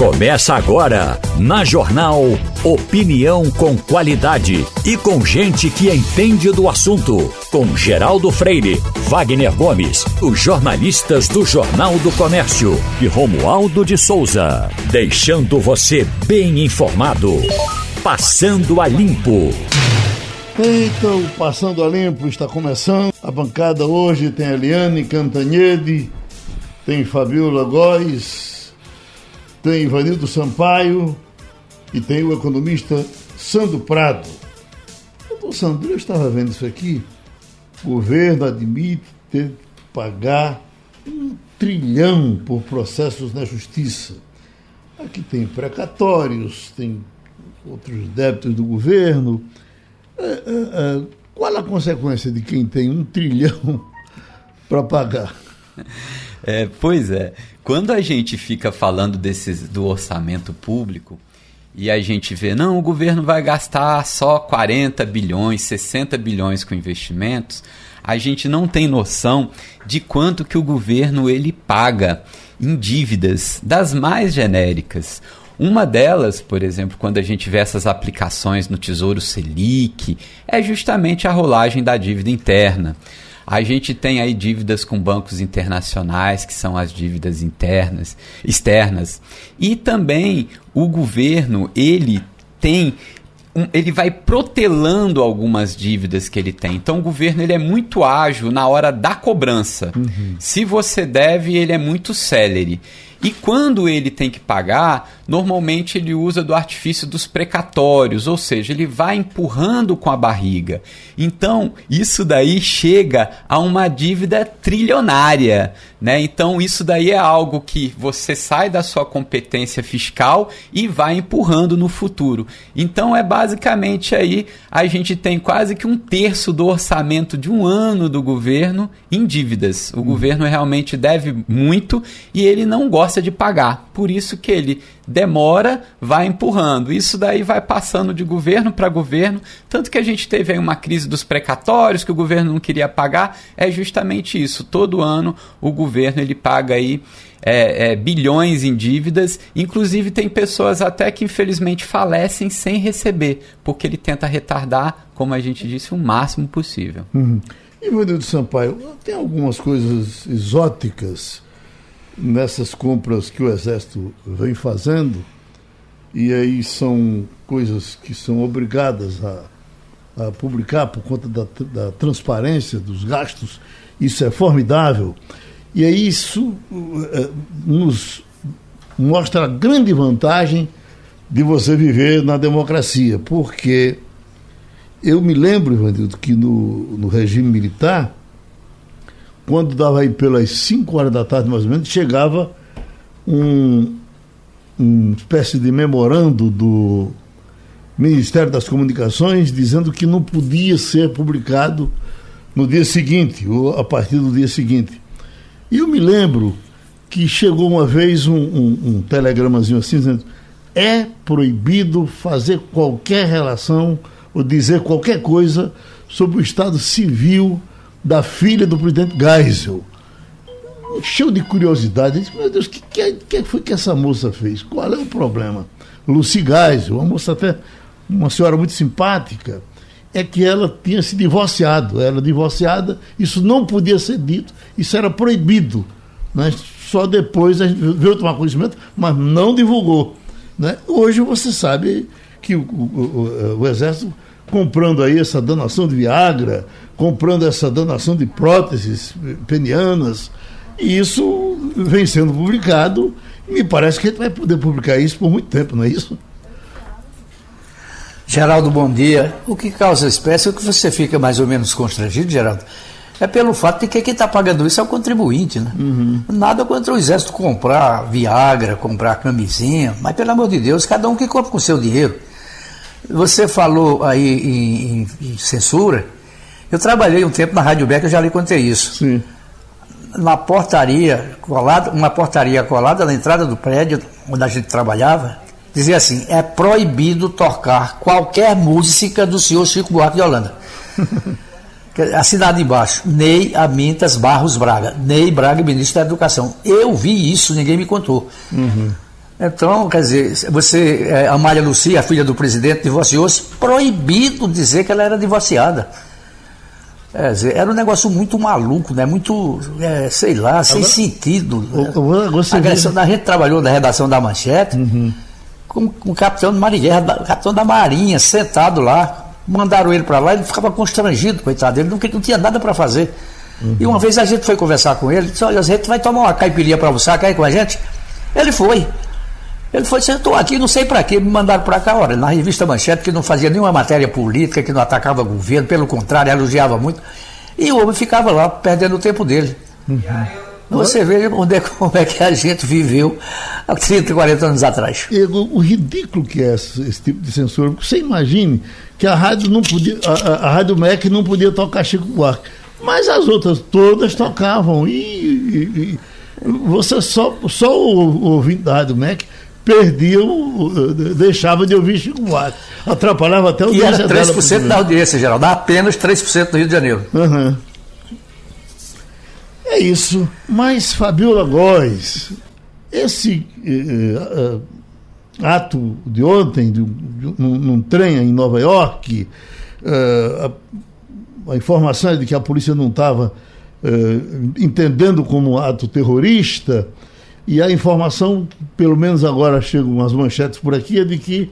Começa agora, na Jornal Opinião com qualidade e com gente que entende do assunto. Com Geraldo Freire, Wagner Gomes, os jornalistas do Jornal do Comércio e Romualdo de Souza. Deixando você bem informado. Passando a Limpo. Então, Passando a Limpo está começando. A bancada hoje tem Eliane Cantanhede, tem Fabiola Góes tem Ivanildo Sampaio e tem o economista Sandro Prado. Doutor Sandro, eu estava vendo isso aqui. O governo admite ter que pagar um trilhão por processos na justiça. Aqui tem precatórios, tem outros débitos do governo. É, é, é, qual a consequência de quem tem um trilhão para pagar? É, pois é. Quando a gente fica falando desses, do orçamento público e a gente vê, não, o governo vai gastar só 40 bilhões, 60 bilhões com investimentos, a gente não tem noção de quanto que o governo ele paga em dívidas das mais genéricas. Uma delas, por exemplo, quando a gente vê essas aplicações no Tesouro Selic, é justamente a rolagem da dívida interna. A gente tem aí dívidas com bancos internacionais, que são as dívidas internas, externas. E também o governo, ele tem um, ele vai protelando algumas dívidas que ele tem. Então o governo ele é muito ágil na hora da cobrança. Uhum. Se você deve, ele é muito célere. E quando ele tem que pagar, normalmente ele usa do artifício dos precatórios, ou seja, ele vai empurrando com a barriga. Então, isso daí chega a uma dívida trilionária, né? Então, isso daí é algo que você sai da sua competência fiscal e vai empurrando no futuro. Então, é basicamente aí a gente tem quase que um terço do orçamento de um ano do governo em dívidas. O hum. governo realmente deve muito e ele não gosta gosta de pagar. Por isso que ele demora, vai empurrando. Isso daí vai passando de governo para governo. Tanto que a gente teve aí uma crise dos precatórios, que o governo não queria pagar. É justamente isso. Todo ano o governo ele paga aí é, é, bilhões em dívidas. Inclusive, tem pessoas até que infelizmente falecem sem receber, porque ele tenta retardar, como a gente disse, o máximo possível. Uhum. Ivanildo Sampaio, tem algumas coisas exóticas nessas compras que o Exército vem fazendo, e aí são coisas que são obrigadas a, a publicar por conta da, da, transparência dos gastos, isso é formidável. E aí isso uh, nos mostra a grande vantagem de você viver na democracia, porque eu me lembro, Ivanildo, que no, no regime militar quando dava aí pelas 5 horas da tarde, mais ou menos, chegava um, uma espécie de memorando do Ministério das Comunicações dizendo que não podia ser publicado no dia seguinte, ou a partir do dia seguinte. E eu me lembro que chegou uma vez um, um, um telegramazinho assim, dizendo é proibido fazer qualquer relação ou dizer qualquer coisa sobre o estado civil da filha do presidente Geisel. Cheio de curiosidade. Disse, meu Deus, o que, que, que, foi que essa moça fez? Qual é o problema? Lucy Geisel, uma moça até, uma senhora muito simpática, é que ela tinha se divorciado. Ela divorciada, isso não podia ser dito, isso era proibido. Né? Só depois a gente veio tomar conhecimento, mas não divulgou. Né? Hoje você sabe que o, o, o, o Exército comprando aí essa donação de Viagra, comprando essa donação de próteses penianas. E isso vem sendo publicado. E me parece que a gente vai poder publicar isso por muito tempo, não é isso? Geraldo, bom dia. O que causa espécie, o que você fica mais ou menos constrangido, Geraldo, é pelo fato de que quem está pagando isso é o contribuinte, né? Uhum. Nada contra o exército comprar Viagra, comprar camisinha, mas pelo amor de Deus, cada um que compra com o seu dinheiro. Você falou aí em, em, em censura, eu trabalhei um tempo na Rádio Beck, eu já lhe contei isso. Sim. Na portaria colada, uma portaria colada na entrada do prédio onde a gente trabalhava, dizia assim: é proibido tocar qualquer música do senhor Chico Buarque de Holanda. Assinado embaixo, Ney Amintas Barros Braga. Ney Braga, ministro da Educação. Eu vi isso, ninguém me contou. Uhum. Então, quer dizer, você, é, a Maria Lucia, a filha do presidente, divorciou-se, proibido dizer que ela era divorciada. É, era um negócio muito maluco, né? Muito, é, sei lá, sem Agora, sentido. Você Agressão, a gente trabalhou na redação da Manchete uhum. com, com o capitão de Marinha, capitão da Marinha, sentado lá. Mandaram ele para lá, ele ficava constrangido, coitado. Ele não, não tinha nada para fazer. Uhum. E uma vez a gente foi conversar com ele, disse: Olha, a gente vai tomar uma caipirinha para você, quer ir com a gente? Ele foi. Ele foi, sentou aqui, não sei para quê, me mandaram para cá, olha, na revista Manchete, que não fazia nenhuma matéria política, que não atacava o governo, pelo contrário, elogiava muito. E o homem ficava lá, perdendo o tempo dele. Uhum. Você veja onde é, como é que a gente viveu há 30, 40 anos atrás. o ridículo que é esse, esse, tipo de censura. Você imagine que a rádio não podia, a, a Rádio MEC não podia tocar Chico Buarque. Mas as outras todas tocavam. E, e, e você só, só o, o ouvinte da Rádio MEC perdiam, deixava de ouvir Chico Buarque. Atrapalhava até o E era 3% da audiência, geral, dá apenas 3% no Rio de Janeiro. Uhum. É isso. Mas, Fabiola Góes, esse eh, eh, ato de ontem, de, de, num, num, trem em Nova York, eh, a, a, informação é de que a polícia não estava eh, entendendo como ato terrorista, e a informação, pelo menos agora chegam umas manchetes por aqui, é de que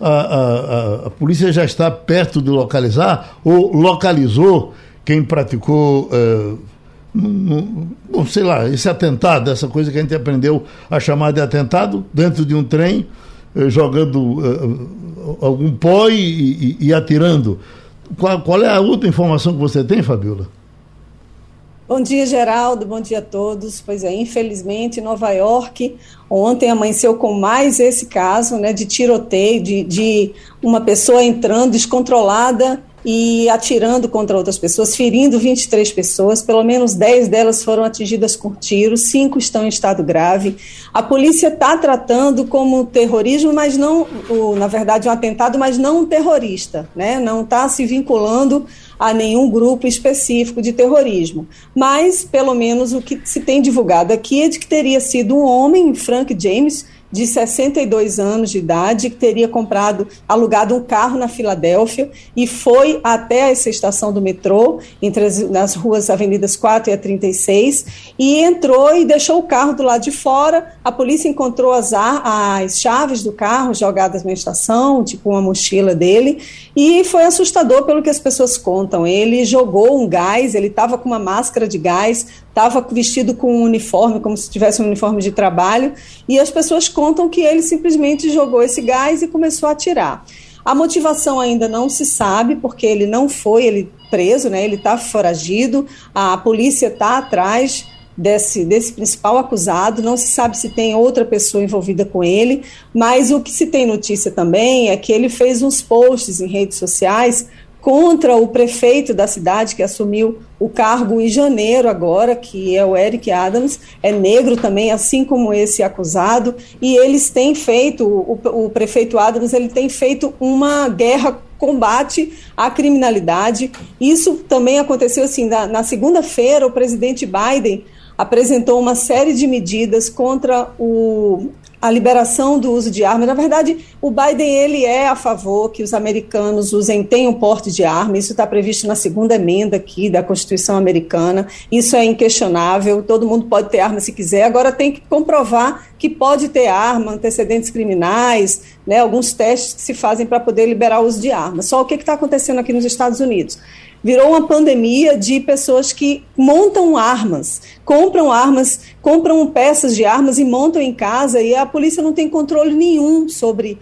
a, a, a polícia já está perto de localizar, ou localizou quem praticou, uh, bom, sei lá, esse atentado, essa coisa que a gente aprendeu a chamar de atentado, dentro de um trem, uh, jogando uh, algum pó e, e, e atirando. Qual, qual, é a outra informação que você tem, Fabiola? Bom dia, Geraldo. Bom dia a todos. Pois é, infelizmente, Nova York ontem amanheceu com mais esse caso né, de tiroteio, de, de uma pessoa entrando descontrolada e atirando contra outras pessoas, ferindo 23 pessoas, pelo menos 10 delas foram atingidas com tiros, 5 estão em estado grave. A polícia está tratando como terrorismo, mas não, na verdade, um atentado, mas não um terrorista, né? não está se vinculando a nenhum grupo específico de terrorismo. Mas, pelo menos, o que se tem divulgado aqui é de que teria sido um homem, Frank James, de 62 anos de idade, que teria comprado, alugado um carro na Filadélfia e foi até essa estação do metrô, entre as, nas ruas Avenidas 4 e a 36, e entrou e deixou o carro do lado de fora. A polícia encontrou as, as chaves do carro jogadas na estação, tipo uma mochila dele, e foi assustador pelo que as pessoas contam. Ele jogou um gás, ele estava com uma máscara de gás, estava vestido com um uniforme, como se tivesse um uniforme de trabalho, e as pessoas contam que ele simplesmente jogou esse gás e começou a atirar. A motivação ainda não se sabe, porque ele não foi ele preso, né? ele está foragido, a polícia está atrás desse, desse principal acusado, não se sabe se tem outra pessoa envolvida com ele, mas o que se tem notícia também é que ele fez uns posts em redes sociais contra o prefeito da cidade que assumiu o cargo em janeiro agora, que é o Eric Adams, é negro também, assim como esse acusado, e eles têm feito, o, o prefeito Adams, ele tem feito uma guerra combate à criminalidade. Isso também aconteceu assim, na, na segunda-feira o presidente Biden apresentou uma série de medidas contra o, a liberação do uso de armas. Na verdade, o Biden ele é a favor que os americanos usem tenham porte de arma. Isso está previsto na segunda emenda aqui da Constituição americana. Isso é inquestionável. Todo mundo pode ter arma se quiser. Agora tem que comprovar que pode ter arma, antecedentes criminais, né, alguns testes que se fazem para poder liberar o uso de armas. Só o que está acontecendo aqui nos Estados Unidos? Virou uma pandemia de pessoas que montam armas, compram armas, compram peças de armas e montam em casa e a polícia não tem controle nenhum sobre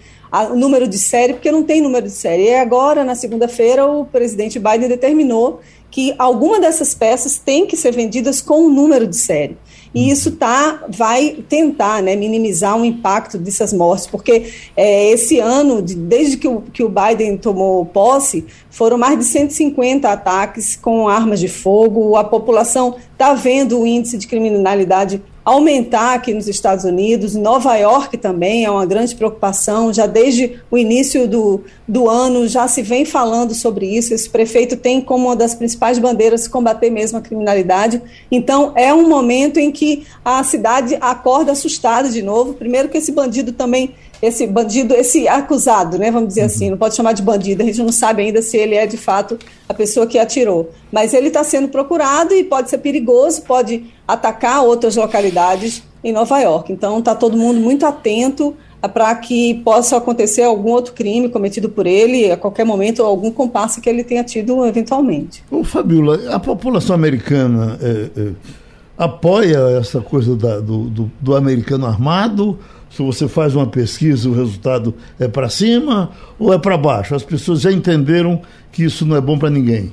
o número de série, porque não tem número de série. E agora, na segunda-feira, o presidente Biden determinou que alguma dessas peças tem que ser vendidas com um número de série. E isso tá, vai tentar né, minimizar o impacto dessas mortes, porque é, esse ano, de, desde que o, que o Biden tomou posse, foram mais de 150 ataques com armas de fogo, a população está vendo o índice de criminalidade aumentar aqui nos Estados Unidos, Nova York também é uma grande preocupação, já desde o início do, do ano já se vem falando sobre isso, esse prefeito tem como uma das principais bandeiras combater mesmo a criminalidade, então é um momento em que a cidade acorda assustada de novo, primeiro que esse bandido também esse bandido, esse acusado, né, vamos dizer assim, não pode chamar de bandido, a gente não sabe ainda se ele é de fato a pessoa que atirou, mas ele está sendo procurado e pode ser perigoso, pode atacar outras localidades em Nova York. Então está todo mundo muito atento para que possa acontecer algum outro crime cometido por ele a qualquer momento, ou algum compasso que ele tenha tido eventualmente. Ô, Fabiola, a população americana é, é, apoia essa coisa da, do, do, do americano armado? Se você faz uma pesquisa, o resultado é para cima ou é para baixo? As pessoas já entenderam que isso não é bom para ninguém.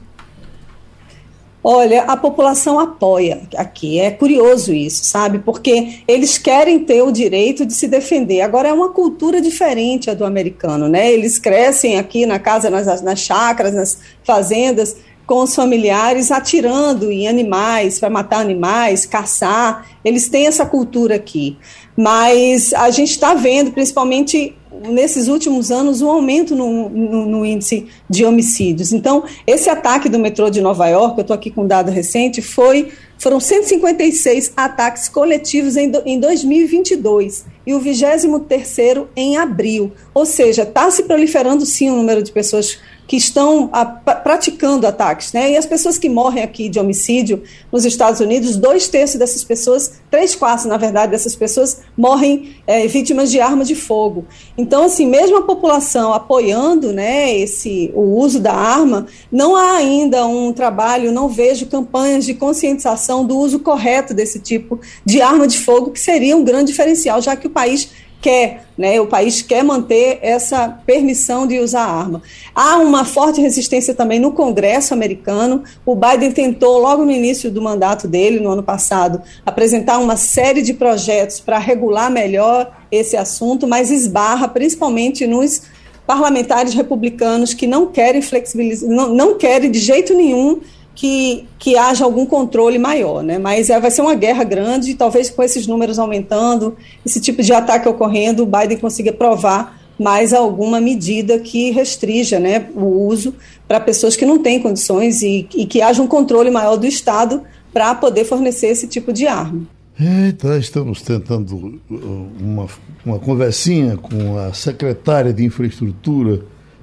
Olha, a população apoia aqui. É curioso isso, sabe? Porque eles querem ter o direito de se defender. Agora é uma cultura diferente a do americano, né? Eles crescem aqui na casa, nas, nas chácaras, nas fazendas, com os familiares atirando em animais para matar animais, caçar. Eles têm essa cultura aqui. Mas a gente está vendo, principalmente nesses últimos anos, um aumento no, no, no, índice de homicídios. Então, esse ataque do metrô de Nova York, eu estou aqui com um dado recente, foi, foram 156 ataques coletivos em, em 2022 e o 23º em abril. Ou seja, está se proliferando sim o número de pessoas que estão a, praticando ataques, né? E as pessoas que morrem aqui de homicídio nos Estados Unidos, dois terços dessas pessoas, três quartos, na verdade, dessas pessoas morrem é, vítimas de arma de fogo. Então, assim, mesmo a população apoiando, né, esse o uso da arma, não há ainda um trabalho, não vejo campanhas de conscientização do uso correto desse tipo de arma de fogo, que seria um grande diferencial, já que o país quer, né, o país quer manter essa permissão de usar arma. Há uma forte resistência também no Congresso americano. O Biden tentou, logo no início do mandato dele, no ano passado, apresentar uma série de projetos para regular melhor esse assunto, mas esbarra principalmente nos parlamentares republicanos que não querem flexibilizar, não, não querem de jeito nenhum que, que haja algum controle maior, né? Mas é, vai ser uma guerra grande, e talvez com esses números aumentando, esse tipo de ataque ocorrendo, o Biden consiga provar mais alguma medida que restrija né, o uso para pessoas que não têm condições e, e que haja um controle maior do Estado para poder fornecer esse tipo de arma. Então, estamos tentando uh, uma, uma conversinha com a secretária de Infraestrutura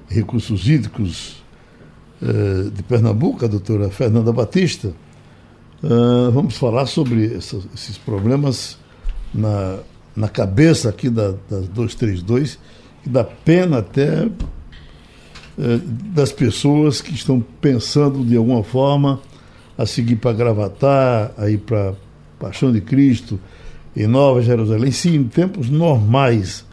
e Recursos Hídricos de Pernambuco, a doutora Fernanda Batista, uh, vamos falar sobre esses problemas na, na cabeça aqui da, da 232, que dá pena até uh, das pessoas que estão pensando de alguma forma a seguir para Gravatar, a ir para Paixão de Cristo, em Nova Jerusalém, sim, em tempos normais eh,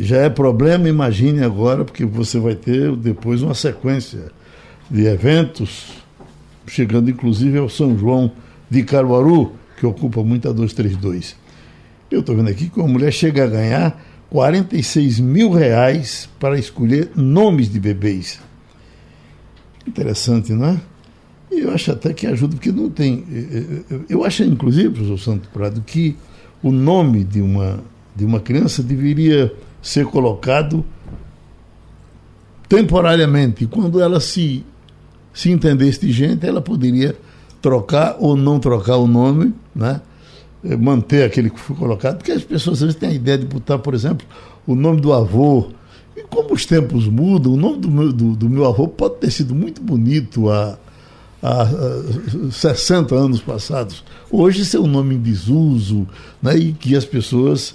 já é problema, imagine agora, porque você vai ter depois uma sequência de eventos, chegando inclusive ao São João de Caruaru, que ocupa muito a 232. Eu estou vendo aqui que uma mulher chega a ganhar 46 mil reais para escolher nomes de bebês. Interessante, não é? E eu acho até que ajuda, porque não tem. Eh, eh, eu acho, inclusive, professor Santo Prado, que o nome de uma de uma criança deveria ser colocado temporariamente. Quando ela se, se entendesse de gente, ela poderia trocar ou não trocar o nome, né? Eh, manter aquele que foi colocado, porque as pessoas às vezes têm a ideia de botar, por exemplo, o nome do avô. E como os tempos mudam, o nome do meu, do, do meu avô pode ter sido muito bonito há, há 60 anos passados. Hoje, esse é um nome em desuso, né? e que as pessoas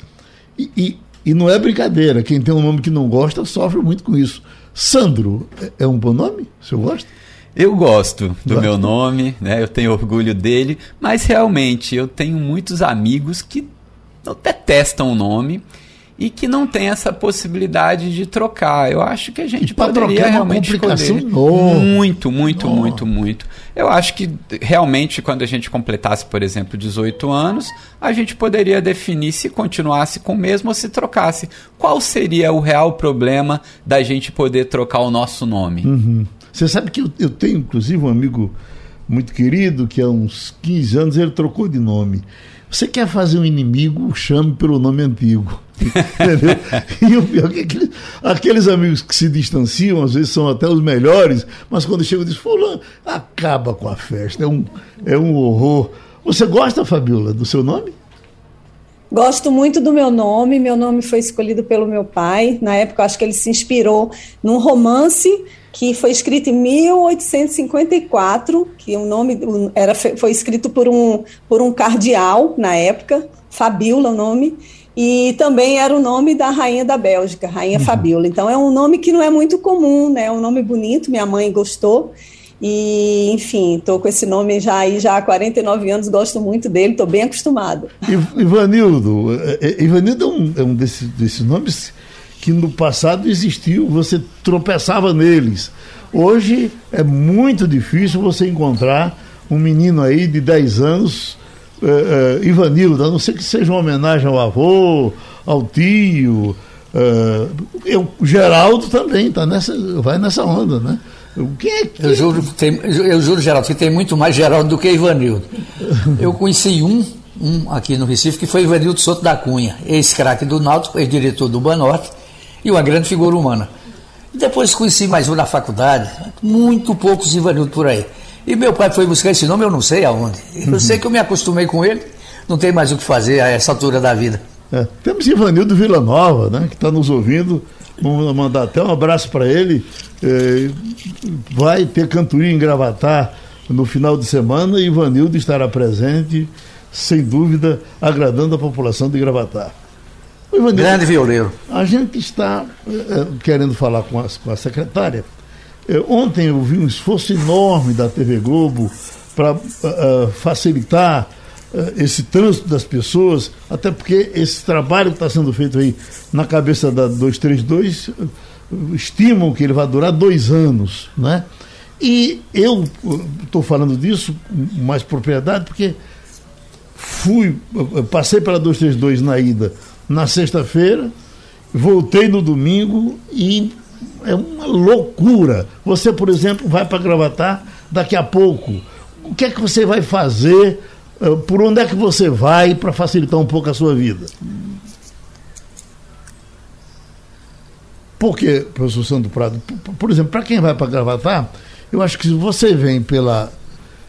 e, e, e, não é brincadeira, quem tem um nome que não gosta sofre muito com isso. Sandro é, é um bom nome? O senhor gosta? Eu gosto do meu nome, né? Eu tenho orgulho dele, mas realmente eu tenho muitos amigos que detestam o nome e que não tem essa possibilidade de trocar. Eu acho que a gente poderia é realmente escolher muito, muito, muito, muito. Eu acho que realmente quando a gente completasse, por exemplo, 18 anos, a gente poderia definir se continuasse com o mesmo ou se trocasse. Qual seria o real problema da gente poder trocar o nosso nome? Uhum. Você sabe que eu, eu tenho, inclusive, um amigo muito querido, que há uns 15 anos ele trocou de nome. Você quer fazer um inimigo, chame pelo nome antigo. Entendeu? E o pior é que aqueles, aqueles, amigos que se distanciam, às vezes são até os melhores, mas quando chegam diz, fulano, acaba com a festa, é um, é um horror. Você gosta, Fabiola, do seu nome? Gosto muito do meu nome. Meu nome foi escolhido pelo meu pai. Na época, acho que ele se inspirou num romance que foi escrito em 1854, que o nome era, foi escrito por um, por um cardeal na época, Fabiola o nome, e também era o nome da rainha da Bélgica, Rainha uhum. Fabiola. Então é um nome que não é muito comum, né? É um nome bonito, minha mãe gostou. E, enfim, estou com esse nome já aí já há 49 anos, gosto muito dele, estou bem acostumado. Ivanildo, é, é, Ivanildo é um, é um desses, desses nomes que no passado existiu, você tropeçava neles. Hoje é muito difícil você encontrar um menino aí de 10 anos, é, é, Ivanildo, a não ser que seja uma homenagem ao avô, ao tio. É, eu, Geraldo também tá nessa, vai nessa onda, né? Quem é que... eu, juro, tem, eu juro, Geraldo, que tem muito mais Geraldo do que Ivanildo. Eu conheci um, um aqui no Recife, que foi Ivanildo Soto da Cunha, ex-craque do Náutico, ex-diretor do Banorte e uma grande figura humana. Depois conheci mais um na faculdade, muito poucos Ivanildo por aí. E meu pai foi buscar esse nome, eu não sei aonde. Eu uhum. sei que eu me acostumei com ele, não tem mais o que fazer a essa altura da vida. É, temos Ivanildo Vila Nova, né, que está nos ouvindo. Vamos mandar até um abraço para ele. É, vai ter cantoria em Gravatar no final de semana e Ivanildo estará presente, sem dúvida, agradando a população de Gravatar. Ivanildo, Grande violeiro. A gente está é, querendo falar com a, com a secretária. Ontem eu vi um esforço enorme da TV Globo para uh, facilitar uh, esse trânsito das pessoas, até porque esse trabalho que está sendo feito aí na cabeça da 232 estimam que ele vai durar dois anos, né? E eu estou falando disso com mais propriedade porque fui, passei pela 232 na ida na sexta-feira, voltei no domingo e é uma loucura. Você, por exemplo, vai para Gravatar daqui a pouco. O que é que você vai fazer? Eh, por onde é que você vai para facilitar um pouco a sua vida? Por quê, professor Santo Prado? Por exemplo, para quem vai para Gravatar, eu acho que se você vem pela.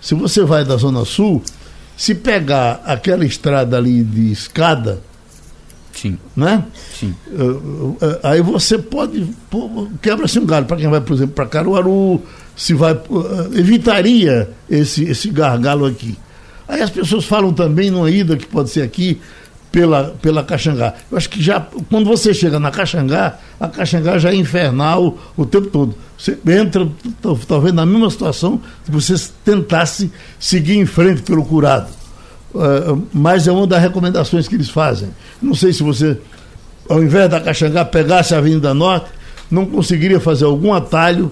Se você vai da Zona Sul, se pegar aquela estrada ali de escada, Sim. Né? Sim. Uh, uh, aí você pode. Quebra-se um galho para quem vai, por exemplo, para Caruaru, se vai. Evitaria esse, esse gargalo aqui. Aí as pessoas falam também numa ida que pode ser aqui, pela, pela Caxangá. Eu acho que já, quando você chega na Caxangá, a Caxangá já é infernal o tempo todo. Você entra, talvez na mesma situação, se você tentasse seguir em frente pelo curado. Uh, mas é uma das recomendações que eles fazem. Não sei se você, ao invés da Caxangá, pegasse a Avenida Norte, não conseguiria fazer algum atalho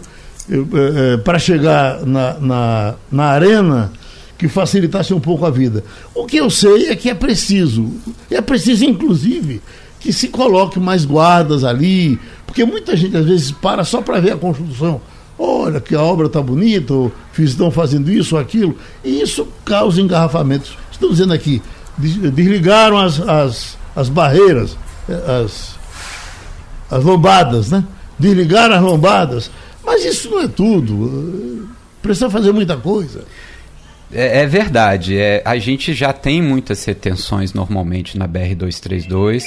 uh, uh, para chegar na, na, na arena que facilitasse um pouco a vida. O que eu sei é que é preciso, é preciso inclusive que se coloque mais guardas ali, porque muita gente às vezes para só para ver a construção. Olha que a obra está bonita, ou estão fazendo isso ou aquilo, e isso causa engarrafamentos Estou dizendo aqui, desligaram as, as, as barreiras, as, as lombadas, né? Desligaram as lombadas. Mas isso não é tudo. Precisa fazer muita coisa. É, é verdade. É, a gente já tem muitas retenções normalmente na BR-232.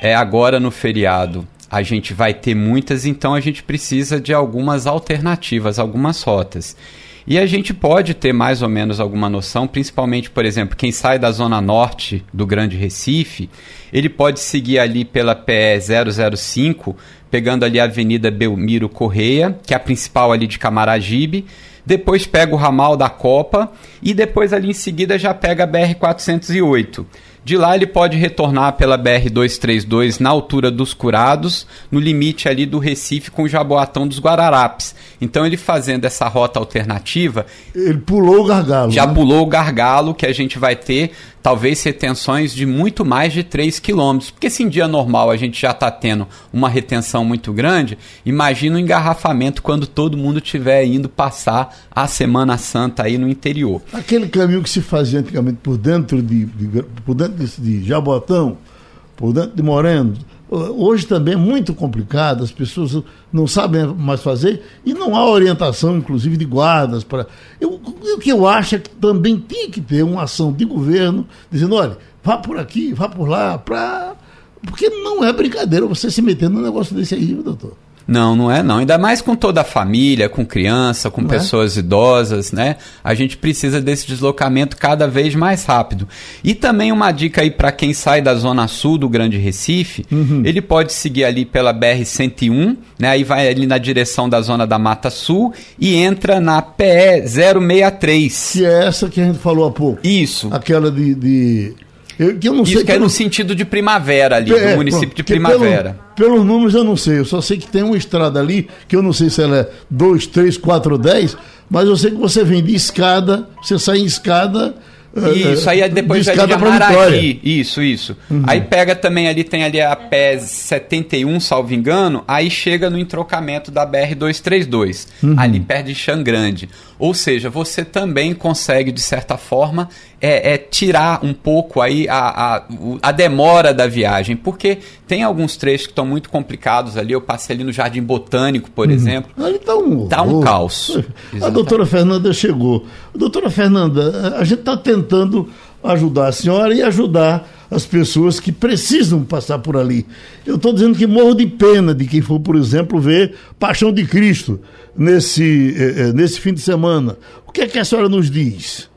É, agora no feriado a gente vai ter muitas, então a gente precisa de algumas alternativas, algumas rotas. E a gente pode ter mais ou menos alguma noção, principalmente, por exemplo, quem sai da zona norte do Grande Recife, ele pode seguir ali pela PE 005, pegando ali a Avenida Belmiro Correia, que é a principal ali de Camaragibe, depois pega o ramal da Copa e depois ali em seguida já pega a BR 408 De lá ele pode retornar pela BR-232 na altura dos Curados, no limite ali do Recife com o Jaboatão dos Guararapes. Então ele fazendo essa rota alternativa... Ele pulou o gargalo. Já né? pulou o gargalo que a gente vai ter talvez retenções de muito mais de 3 quilômetros. Porque se em dia normal a gente já está tendo uma retenção muito grande, imagina o engarrafamento quando todo mundo estiver indo passar a Semana Santa aí no interior. Aquele caminho que se fazia antigamente por dentro de, de por dentro de, Jabotão, por dentro de Moreno, hoje também é muito complicado, as pessoas não sabem mais fazer e não há orientação, inclusive, de guardas. para O que eu acho é que também tinha que ter uma ação de governo dizendo, olha, vá por aqui, vá por lá, para. Porque não é brincadeira você se meter num negócio desse aí, doutor. Não, não é não. Ainda mais com toda a família, com criança, com não é? pessoas é? idosas, né? A gente precisa desse deslocamento cada vez mais rápido. E também uma dica aí para quem sai da zona sul do Grande Recife, uhum. ele pode seguir ali pela BR 101, né? Aí vai ali na direção da zona da Mata Sul e entra na PE 063. Que é essa que a gente falou há pouco. Isso. Aquela de, de eu, eu não Isso sei que é no sentido de primavera ali, é, do município pronto, de primavera. Pelo, pelos números eu não sei, eu só sei que tem uma estrada ali, que eu não sei se ela é 2, 3, 4 ou 10, mas eu sei que você vem de escada, você sai em escada isso, aí é depois vai de Amaragi. Isso, isso. Uhum. Aí pega também ali, tem ali a PES 71, salvo engano, aí chega no entrocamento da BR-232, uhum. ali perto de Xangrande. Ou seja, você também consegue, de certa forma, é, é tirar um pouco aí a, a, a, demora da viagem, porque tem alguns trechos que estão muito complicados ali. Eu passei ali no Jardim Botânico, por uhum. exemplo. Ali está um, tá um caos. A doutora Fernanda chegou. Doutora Fernanda, a gente está tentando ajudar a senhora e ajudar as pessoas que precisam passar por ali. Eu estou dizendo que morro de pena de quem for, por exemplo, ver Paixão de Cristo nesse, eh, eh, nesse fim de semana. O que é que a senhora nos diz?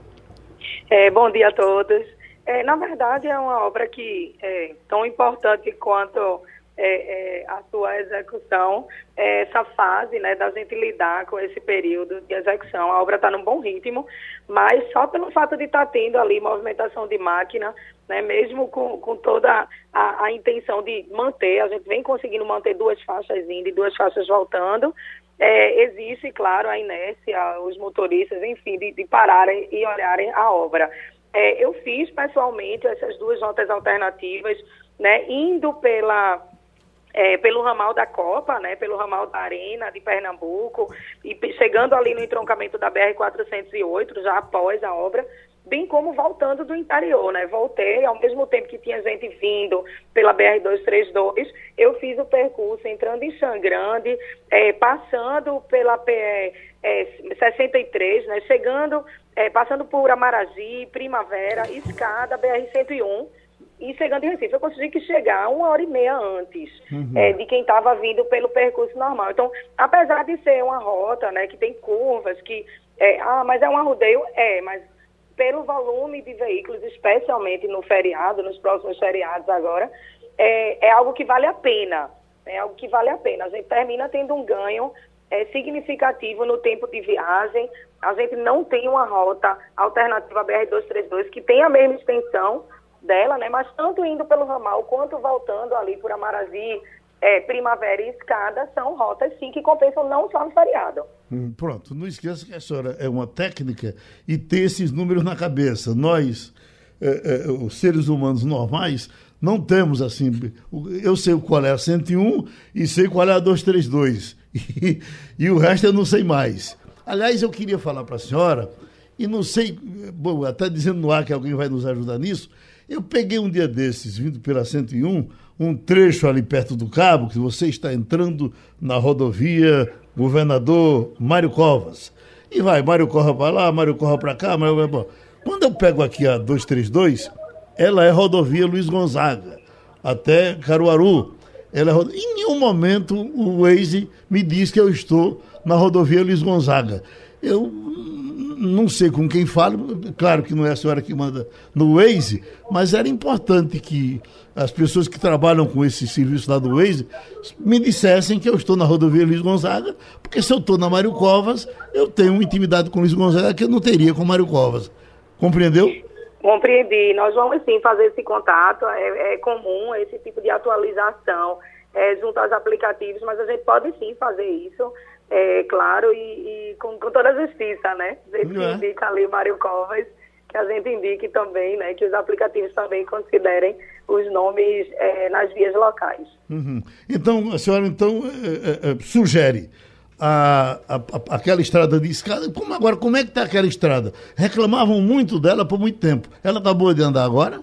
É, bom dia a todos. É, na verdade, é uma obra que é tão importante quanto é, é, a sua execução, é essa fase né, da gente lidar com esse período de execução. A obra está num bom ritmo, mas só pelo fato de estar tá tendo ali movimentação de máquina, né, mesmo com, com toda a, a, intenção de manter, a gente vem conseguindo manter duas faixas indo e duas faixas voltando, é, existe, claro, a inércia, os motoristas, enfim, de, de pararem e olharem a obra. É, eu fiz pessoalmente essas duas notas alternativas, né, indo pela é, pelo ramal da Copa, né, pelo ramal da Arena de Pernambuco, e chegando ali no entroncamento da BR-408, já após a obra, bem como voltando do interior, né? Voltei, ao mesmo tempo que tinha gente vindo pela BR-232, eu fiz o percurso entrando em Xangrande, é, passando pela PE é, 63, né? Chegando, é, passando por Amaragi, Primavera, Escada, BR-101, e chegando em Recife, eu consegui que chegar uma hora e meia antes uhum. é, de quem estava vindo pelo percurso normal. Então, apesar de ser uma rota, né, que tem curvas, que é, ah, mas é um arrudeio, é, mas pelo volume de veículos, especialmente no feriado, nos próximos feriados agora, é, é algo que vale a pena. É algo que vale a pena. A gente termina tendo um ganho é, significativo no tempo de viagem. A gente não tem uma rota alternativa BR-232 que tem a mesma extensão, dela, né? Mas tanto indo pelo ramal quanto voltando ali por Amarazi, é, Primavera e Escada são rotas sim que compensam não só no feriado. Hum, pronto, não esqueça que a senhora é uma técnica e ter esses números na cabeça. Nós, é, é, os seres humanos normais, não temos assim. Eu sei qual é a 101 e sei qual é a 232. E, e o resto eu não sei mais. Aliás, eu queria falar para a senhora, e não sei, bom, até dizendo no ar que alguém vai nos ajudar nisso, eu peguei um dia desses, vindo pela 101, um trecho ali perto do Cabo, que você está entrando na rodovia Governador Mário Covas. E vai, Mário Corra para lá, Mário Corra para cá, Mário... Quando eu pego aqui a 232, ela é rodovia Luiz Gonzaga, até Caruaru. Ela é rod... Em nenhum momento o Waze me diz que eu estou na rodovia Luiz Gonzaga. Eu não sei com quem falo, claro que não é a senhora que manda no Waze, mas era importante que as pessoas que trabalham com esse serviço lá do Waze me dissessem que eu estou na rodovia Luiz Gonzaga, porque se eu estou na Mário Covas, eu tenho uma intimidade com Luiz Gonzaga que eu não teria com Mário Covas. Compreendeu? Compreendi. Nós vamos sim fazer esse contato. É, é comum esse tipo de atualização é, junto aos aplicativos, mas a gente pode sim fazer isso, é, claro, e, e com, com, toda a justiça, né? A gente é. indica ali Mário Covas, que a gente indique também, né? Que os aplicativos também considerem os nomes é, nas vias locais. Uhum. Então, a senhora então é, é sugere a, a, a, aquela estrada de escada. Como agora, como é que está aquela estrada? Reclamavam muito dela por muito tempo. Ela está boa de andar agora?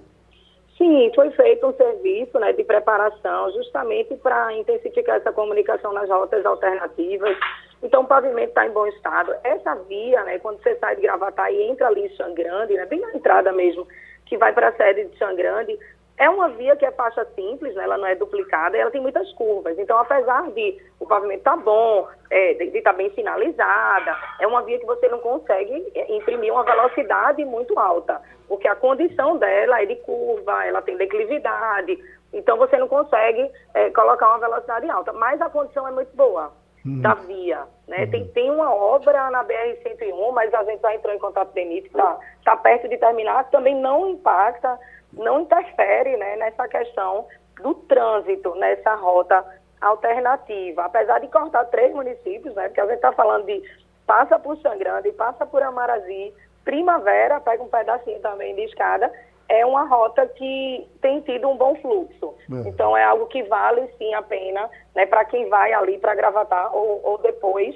Sim, foi feito um serviço né, de preparação justamente para intensificar essa comunicação nas rotas alternativas. Então, o pavimento está em bom estado. Essa via, né, quando você sai de Gravatar e entra ali em Xangrande, né, bem na entrada mesmo, que vai para a sede de Xangrande, é uma via que é faixa simples, né? ela não é duplicada, ela tem muitas curvas. Então, apesar de o pavimento estar tá bom, é, de estar tá bem sinalizada, é uma via que você não consegue é, imprimir uma velocidade muito alta, porque a condição dela é de curva, ela tem declividade, então você não consegue é, colocar uma velocidade alta. Mas a condição é muito boa hum. da via. Né? Hum. Tem, tem uma obra na BR-101, mas a gente já entrou em contato com o DENIT, está tá perto de terminar, também não impacta não interfere né, nessa questão do trânsito nessa rota alternativa. Apesar de cortar três municípios, né, porque a gente está falando de passa por Xangrande, passa por Amarazi, Primavera, pega um pedacinho também de escada, é uma rota que tem tido um bom fluxo. É. Então é algo que vale sim a pena né, para quem vai ali para Gravatar ou, ou depois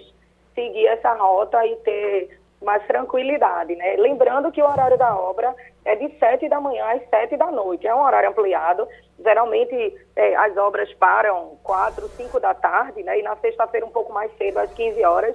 seguir essa rota e ter mais tranquilidade, né? Lembrando que o horário da obra é de 7 da manhã às 7 da noite, é um horário ampliado. Geralmente é, as obras param 4, 5 da tarde, né? E na sexta-feira um pouco mais cedo, às 15 horas.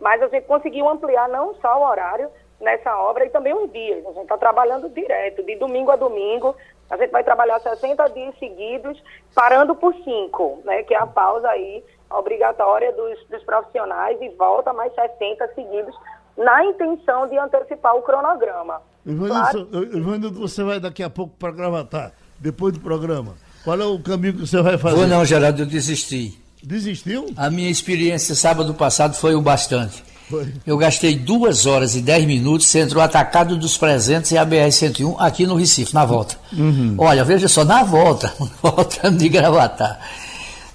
Mas a gente conseguiu ampliar não só o horário nessa obra e também os dias. A gente está trabalhando direto, de domingo a domingo. A gente vai trabalhar 60 dias seguidos, parando por 5, né? Que é a pausa aí obrigatória dos, dos profissionais e volta mais 60 seguidos na intenção de antecipar o cronograma. Ivanildo, claro. você vai daqui a pouco para Gravatar, depois do programa. Qual é o caminho que você vai fazer? Vou não, Geraldo, eu desisti. Desistiu? A minha experiência sábado passado foi o bastante. Foi. Eu gastei duas horas e dez minutos entre o atacado dos presentes e a BR-101 aqui no Recife, na volta. Uhum. Olha, veja só, na volta, voltando de Gravatar.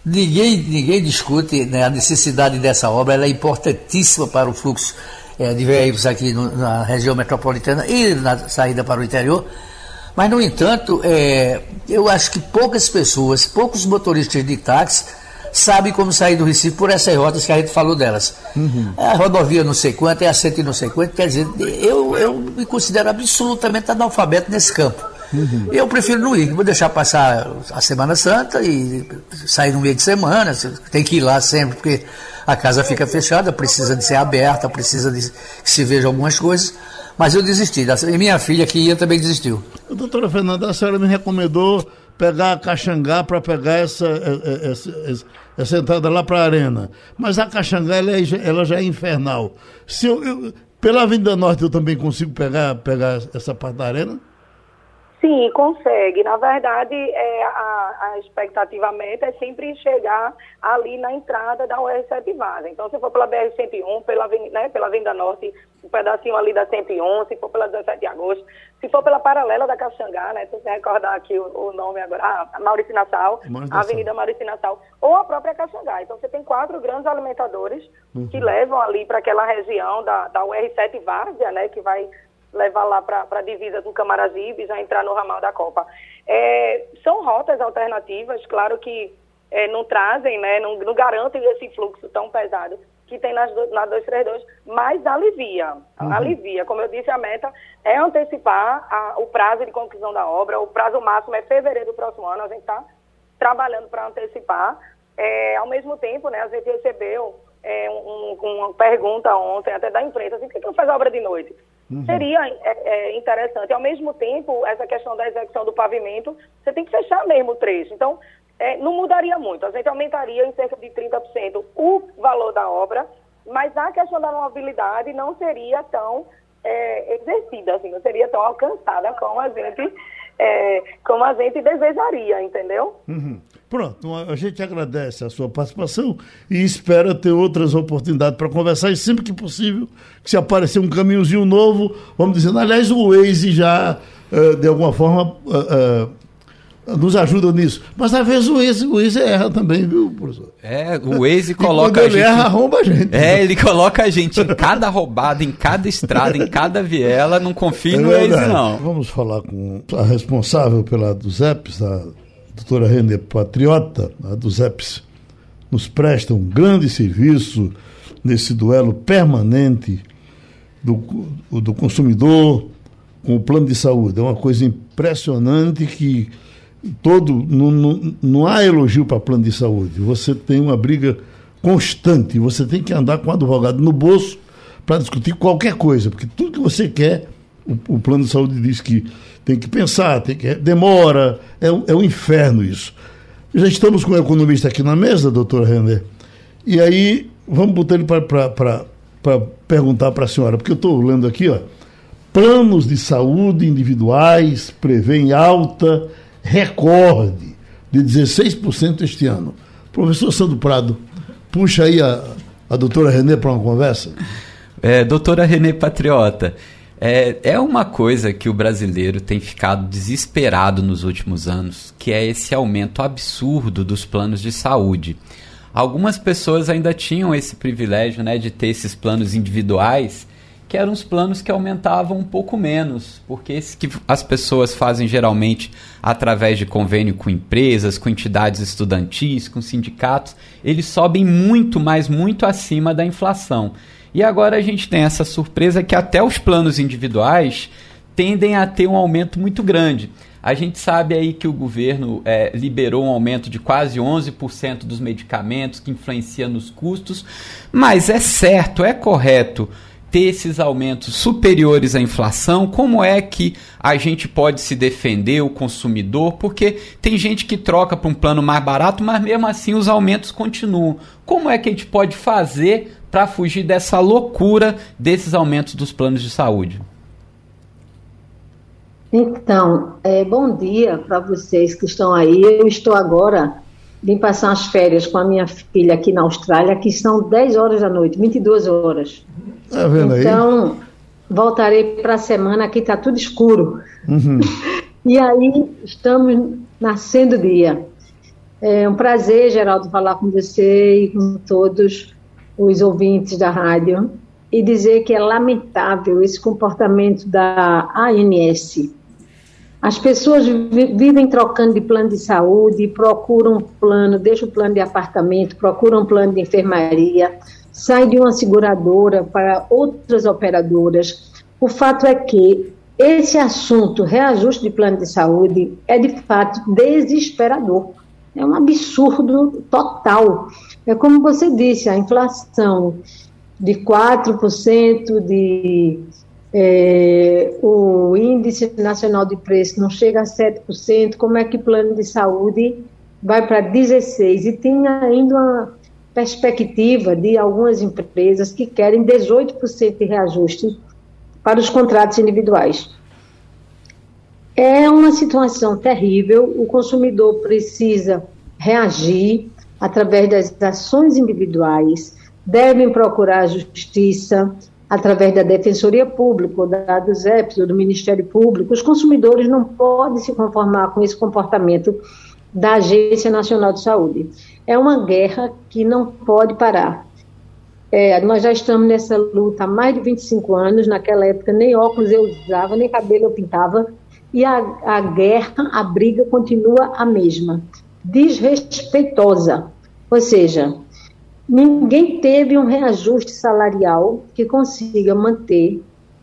Ninguém, ninguém discute né, a necessidade dessa obra, ela é importantíssima para o fluxo é, de veículos aqui no, na região metropolitana e na saída para o interior. Mas, no entanto, é, eu acho que poucas pessoas, poucos motoristas de táxi sabem como sair do Recife por essas rotas que a gente falou delas. Uhum. É a rodovia não sei quanto, é a centro não sei quanto, quer dizer, eu, eu me considero absolutamente analfabeto nesse campo. Uhum. Eu prefiro não ir, vou deixar passar a Semana Santa e sair no meio de semana, tem que ir lá sempre, porque a casa fica fechada, precisa de ser aberta, precisa de que se veja algumas coisas. Mas eu desisti. E minha filha que ia também desistiu. Doutora Fernanda, a senhora me recomendou pegar a Caxangá para pegar essa, essa, essa, essa, entrada lá para a arena. Mas a Caxangá ela, é, ela já é infernal. Se eu, eu, pela Avenida Norte eu também consigo pegar, pegar essa parte da arena? Sim, consegue. Na verdade, é, a, a expectativa a meta é sempre chegar ali na entrada da UR7 Vaza. Então, se for pela BR-101, pela, né, pela Venda Norte, um pedacinho ali da 101, se for pela 17 de agosto, se for pela paralela da Caxangá, né, se você recordar aqui o, o nome agora, ah, Maurício Nassau, a Avenida Maurício Nassau, ou a própria Caxangá. Então, você tem quatro grandes alimentadores uhum. que levam ali para aquela região da, da UR7 Várzea, né, que vai levar lá para a divisa do Camaragibe, já entrar no ramal da Copa. É, são rotas alternativas, claro que é, não trazem, né, não, não, garantem esse fluxo tão pesado que tem nas, na 232, mas alivia, uhum. alivia. Como eu disse, a meta é antecipar a, o prazo de conclusão da obra, o prazo máximo é fevereiro do próximo ano, a gente está trabalhando para antecipar. É, ao mesmo tempo, né, a gente recebeu é, um, uma pergunta ontem, até da imprensa, assim, por que não faz obra de noite? Uhum. Seria é, é, interessante. Ao mesmo tempo, essa questão da execução do pavimento, você tem que fechar mesmo o trecho. Então, é, não mudaria muito. A gente aumentaria em cerca de 30% o valor da obra, mas a questão da mobilidade não seria tão é, exercida, assim, não seria tão alcançada como a gente, é, como a gente desejaria, entendeu? Uhum. Pronto, a gente agradece a sua participação e espera ter outras oportunidades para conversar e sempre que possível, que se aparecer um caminhozinho novo, vamos dizer, aliás, o Waze já uh, de alguma forma, uh, nos ajuda nisso. Mas às vezes o Waze, o Waze erra também, viu, professor? É, o Waze coloca a gente. Ele erra, arromba a gente. É, ele coloca a gente em cada roubada, em cada estrada, em cada viela. Não confie é no Waze, não. Vamos falar com a responsável pela dos EPS, a doutora René Patriota, dos EPS, nos presta um grande serviço nesse duelo permanente do, do consumidor com o plano de saúde. É uma coisa impressionante que todo não, não, não há elogio para plano de saúde. Você tem uma briga constante. Você tem que andar com o advogado no bolso para discutir qualquer coisa, porque tudo que você quer, o, o, plano de saúde diz que tem que pensar, tem que demora, é, é um inferno isso. Já estamos com o economista aqui na mesa, doutor René, e aí vamos botar ele para perguntar para a senhora, porque eu estou lendo aqui, ó, planos de saúde individuais prevêem alta recorde de 16% este ano. Professor Sandro Prado, puxa aí a, a doutora Renê para uma conversa. É, doutora Renê Patriota, é, é uma coisa que o brasileiro tem ficado desesperado nos últimos anos, que é esse aumento absurdo dos planos de saúde. Algumas pessoas ainda tinham esse privilégio né, de ter esses planos individuais que eram os planos que aumentavam um pouco menos, porque esse que as pessoas fazem geralmente através de convênio com empresas, com entidades estudantis, com sindicatos, eles sobem muito, mas muito acima da inflação. E agora a gente tem essa surpresa que até os planos individuais tendem a ter um aumento muito grande. A gente sabe aí que o governo é, liberou um aumento de quase 11% dos medicamentos, que influencia nos custos, mas é certo, é correto ter esses aumentos superiores à inflação, como é que a gente pode se defender, o consumidor? Porque tem gente que troca para um plano mais barato, mas mesmo assim os aumentos continuam. Como é que a gente pode fazer para fugir dessa loucura desses aumentos dos planos de saúde? Então, é, bom dia para vocês que estão aí. Eu estou agora vim passar as férias com a minha filha aqui na Austrália, que são 10 horas da noite, 22 horas. Tá vendo aí? Então, voltarei para a semana, aqui está tudo escuro. Uhum. e aí, estamos nascendo dia. É um prazer, Geraldo, falar com você e com todos os ouvintes da rádio e dizer que é lamentável esse comportamento da ANS, as pessoas vivem trocando de plano de saúde, procuram plano, deixam o plano de apartamento, procuram plano de enfermaria, saem de uma seguradora para outras operadoras. O fato é que esse assunto, reajuste de plano de saúde, é de fato desesperador. É um absurdo total. É como você disse, a inflação de 4%, de é, o índice nacional de preço não chega a 7%, como é que plano de saúde vai para 16%? E tem ainda uma perspectiva de algumas empresas que querem 18% de reajuste para os contratos individuais. É uma situação terrível, o consumidor precisa reagir através das ações individuais, devem procurar a justiça, através da Defensoria Pública, da DUSEPS, ou do Ministério Público, os consumidores não podem se conformar com esse comportamento da Agência Nacional de Saúde. É uma guerra que não pode parar. É, nós já estamos nessa luta há mais de 25 anos, naquela época nem óculos eu usava, nem cabelo eu pintava, e a, a guerra, a briga continua a mesma, desrespeitosa. Ou seja, Ninguém teve um reajuste salarial que consiga manter,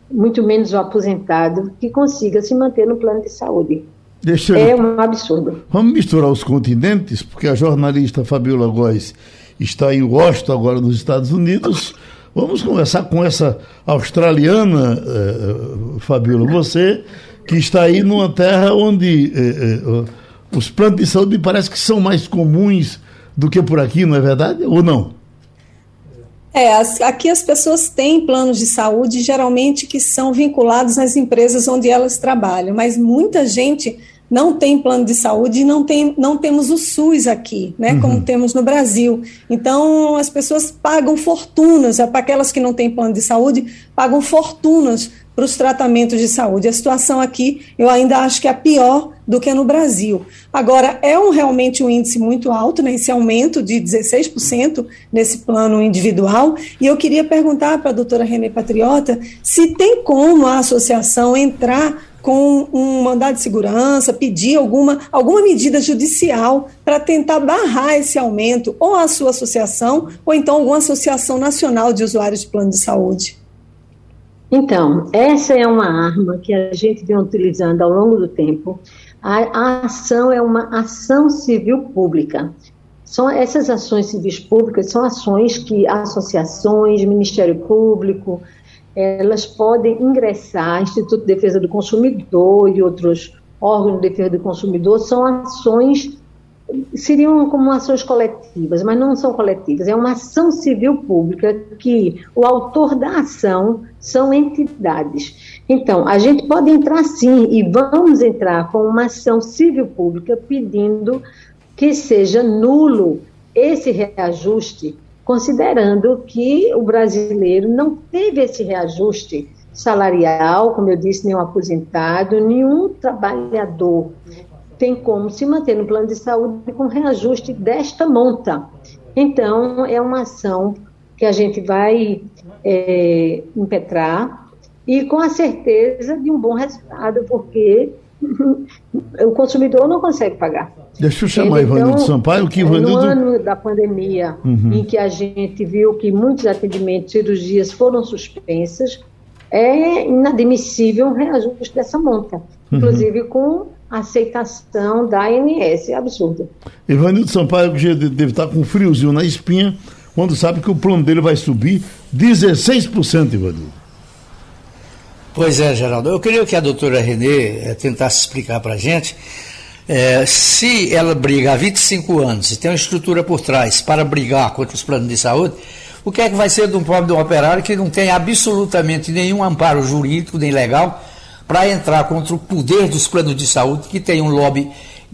muito menos o aposentado, que consiga se manter no plano de saúde. Deixa é um absurdo. Vamos misturar os continentes, porque a jornalista Fabiola Góes está em Washington, agora nos Estados Unidos. Vamos conversar com essa australiana, eh, Fabiola. Você que está aí numa terra onde eh, eh, os planos de saúde me parece que são mais comuns do que por aqui, não é verdade? Ou não? É, as, aqui as pessoas têm planos de saúde, geralmente que são vinculados às empresas onde elas trabalham, mas muita gente não tem plano de saúde e não, tem, não temos o SUS aqui, né, uhum. como temos no Brasil. Então, as pessoas pagam fortunas, é para aquelas que não têm plano de saúde, pagam fortunas para os tratamentos de saúde. A situação aqui eu ainda acho que é pior do que no Brasil. Agora, é um, realmente um índice muito alto, né, esse aumento de 16% nesse plano individual, e eu queria perguntar para a doutora Renê Patriota se tem como a associação entrar com um mandado de segurança, pedir alguma, alguma medida judicial para tentar barrar esse aumento, ou a sua associação, ou então alguma associação nacional de usuários de plano de saúde. Então, essa é uma arma que a gente vem utilizando ao longo do tempo. A, a ação é uma ação civil pública. São essas ações civis públicas são ações que associações, Ministério Público, elas podem ingressar, Instituto de Defesa do Consumidor e outros órgãos de defesa do consumidor, são ações, seriam como ações coletivas, mas não são coletivas, é uma ação civil pública que o autor da ação são entidades. Então, a gente pode entrar sim, e vamos entrar com uma ação civil pública pedindo que seja nulo esse reajuste considerando que o brasileiro não teve esse reajuste salarial, como eu disse, nenhum aposentado, nenhum trabalhador tem como se manter no plano de saúde com reajuste desta monta. Então, é uma ação que a gente vai é, impetrar e com a certeza de um bom resultado, porque o consumidor não consegue pagar. Deixa eu chamar Ele, Ivanildo então, Sampaio, que Ivanildo... No ano da pandemia, uhum. em que a gente viu que muitos atendimentos, cirurgias foram suspensas, é inadmissível um reajuste dessa monta, uhum. inclusive com aceitação da ANS, é absurdo. Ivanildo Sampaio que deve estar com um friozinho na espinha, quando sabe que o plano dele vai subir 16%, Ivanildo. Pois é, Geraldo. Eu queria que a doutora Renê é, tentasse explicar para a gente é, se ela briga há 25 anos e tem uma estrutura por trás para brigar contra os planos de saúde, o que é que vai ser de um pobre de um operário que não tem absolutamente nenhum amparo jurídico nem legal para entrar contra o poder dos planos de saúde, que tem um lobby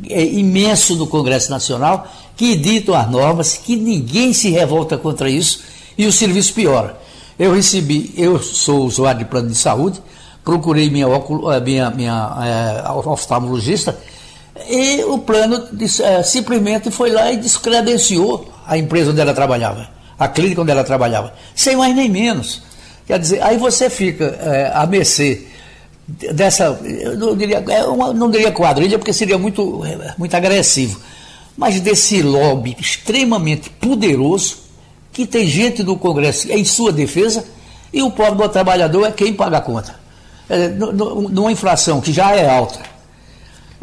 é, imenso no Congresso Nacional, que ditam as normas, que ninguém se revolta contra isso e o serviço piora. Eu recebi, eu sou usuário de plano de saúde, procurei minha, eh, minha, minha é, oftalmologista e o plano é, simplesmente foi lá e descredenciou a empresa onde ela trabalhava, a clínica onde ela trabalhava, sem mais nem menos. Quer dizer, aí você fica é, à mercê dessa, eu não diria, uma, não diria quadrilha, porque seria muito, muito agressivo, mas desse lobby extremamente poderoso que tem gente no Congresso em sua defesa e o pobre do trabalhador é quem paga a conta. É, numa inflação que já é alta,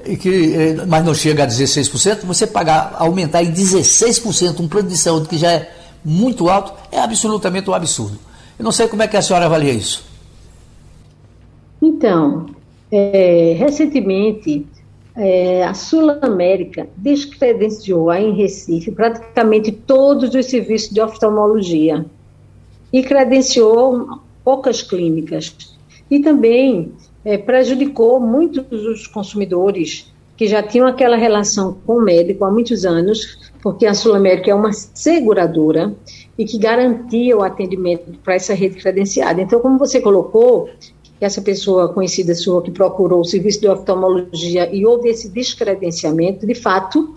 e que, é, mas não chega a 16%, você pagar, aumentar em 16% um plano de saúde que já é muito alto, é absolutamente um absurdo. Eu não sei como é que a senhora avalia isso. Então, é, recentemente, é, a Sul América descredenciou em Recife praticamente todos os serviços de oftalmologia e credenciou poucas clínicas. E também é, prejudicou muitos dos consumidores que já tinham aquela relação com o médico há muitos anos, porque a Sul América é uma seguradora e que garantia o atendimento para essa rede credenciada. Então, como você colocou, que essa pessoa conhecida sua que procurou o serviço de oftalmologia e houve esse descredenciamento, de fato,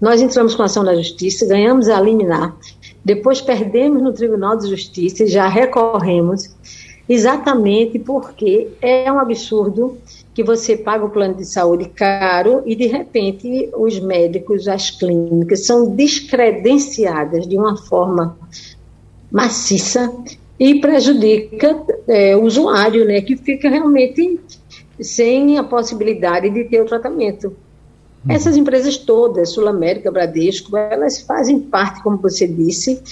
nós entramos com ação na justiça, ganhamos a liminar, depois perdemos no Tribunal de Justiça e já recorremos, exatamente porque é um absurdo que você paga o plano de saúde caro e, de repente, os médicos, as clínicas são descredenciadas de uma forma maciça e prejudica é, o usuário, né, que fica realmente sem a possibilidade de ter o tratamento. Uhum. Essas empresas todas, Sul América, Bradesco, elas fazem parte, como você disse,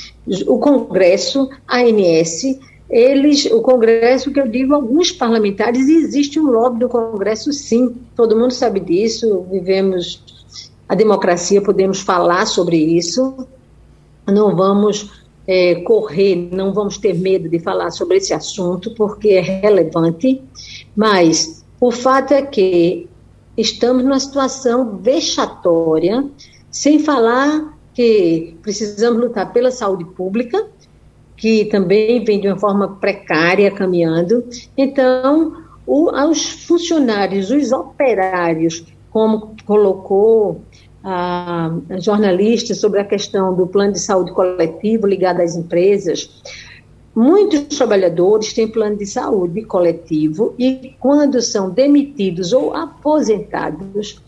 o Congresso, a ANS, eles, o Congresso, que eu digo, alguns parlamentares, existe um lobby do Congresso, sim, todo mundo sabe disso, vivemos a democracia, podemos falar sobre isso, não vamos é, correr, não vamos ter medo de falar sobre esse assunto, porque é relevante, mas o fato é que estamos numa situação vexatória, sem falar que precisamos lutar pela saúde pública, que também vem de uma forma precária caminhando. Então, o, aos funcionários, os operários, como colocou a, a jornalista sobre a questão do plano de saúde coletivo ligado às empresas, Muitos trabalhadores têm plano de saúde coletivo e, quando são demitidos ou aposentados,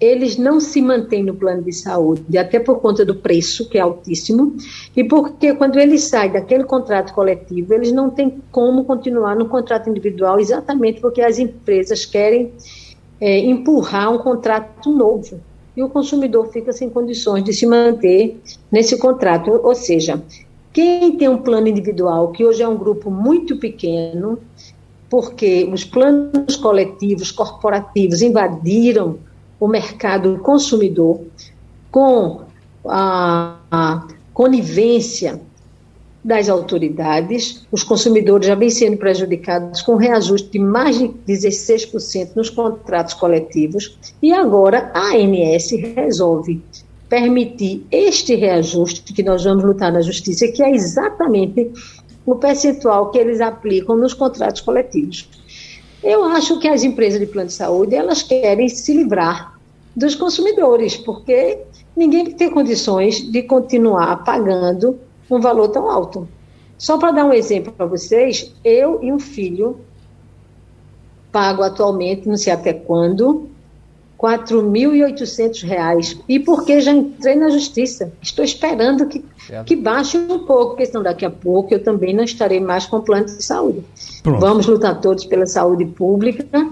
eles não se mantêm no plano de saúde, até por conta do preço, que é altíssimo, e porque quando eles saem daquele contrato coletivo, eles não têm como continuar no contrato individual, exatamente porque as empresas querem é, empurrar um contrato novo. E o consumidor fica sem condições de se manter nesse contrato. Ou seja, quem tem um plano individual, que hoje é um grupo muito pequeno, porque os planos coletivos, corporativos invadiram o mercado consumidor com a, a conivência das autoridades, os consumidores já vêm sendo prejudicados com reajuste de mais de 16% nos contratos coletivos, e agora a ANS resolve permitir este reajuste que nós vamos lutar na justiça, que é exatamente o percentual que eles aplicam nos contratos coletivos. Eu acho que as empresas de plano de saúde, elas querem se livrar dos consumidores, porque ninguém tem condições de continuar pagando um valor tão alto. Só para dar um exemplo para vocês, eu e um filho pago atualmente, não sei até quando, R$ 4.800. E porque já entrei na justiça. Estou esperando que, que baixe um pouco, porque senão daqui a pouco eu também não estarei mais com plano de saúde. Pronto. Vamos lutar todos pela saúde pública,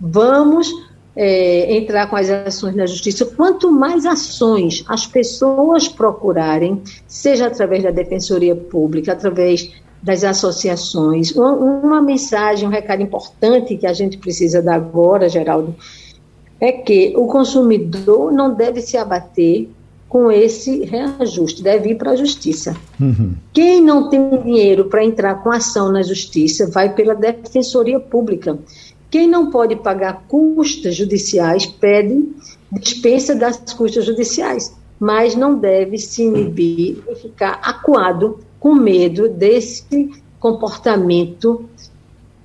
vamos é, entrar com as ações na justiça. Quanto mais ações as pessoas procurarem, seja através da Defensoria Pública, através das associações, uma, uma mensagem, um recado importante que a gente precisa dar agora, Geraldo, é que o consumidor não deve se abater com esse reajuste, deve ir para a justiça. Uhum. Quem não tem dinheiro para entrar com ação na justiça vai pela defensoria pública. Quem não pode pagar custas judiciais pede dispensa das custas judiciais, mas não deve se inibir e ficar acuado com medo desse comportamento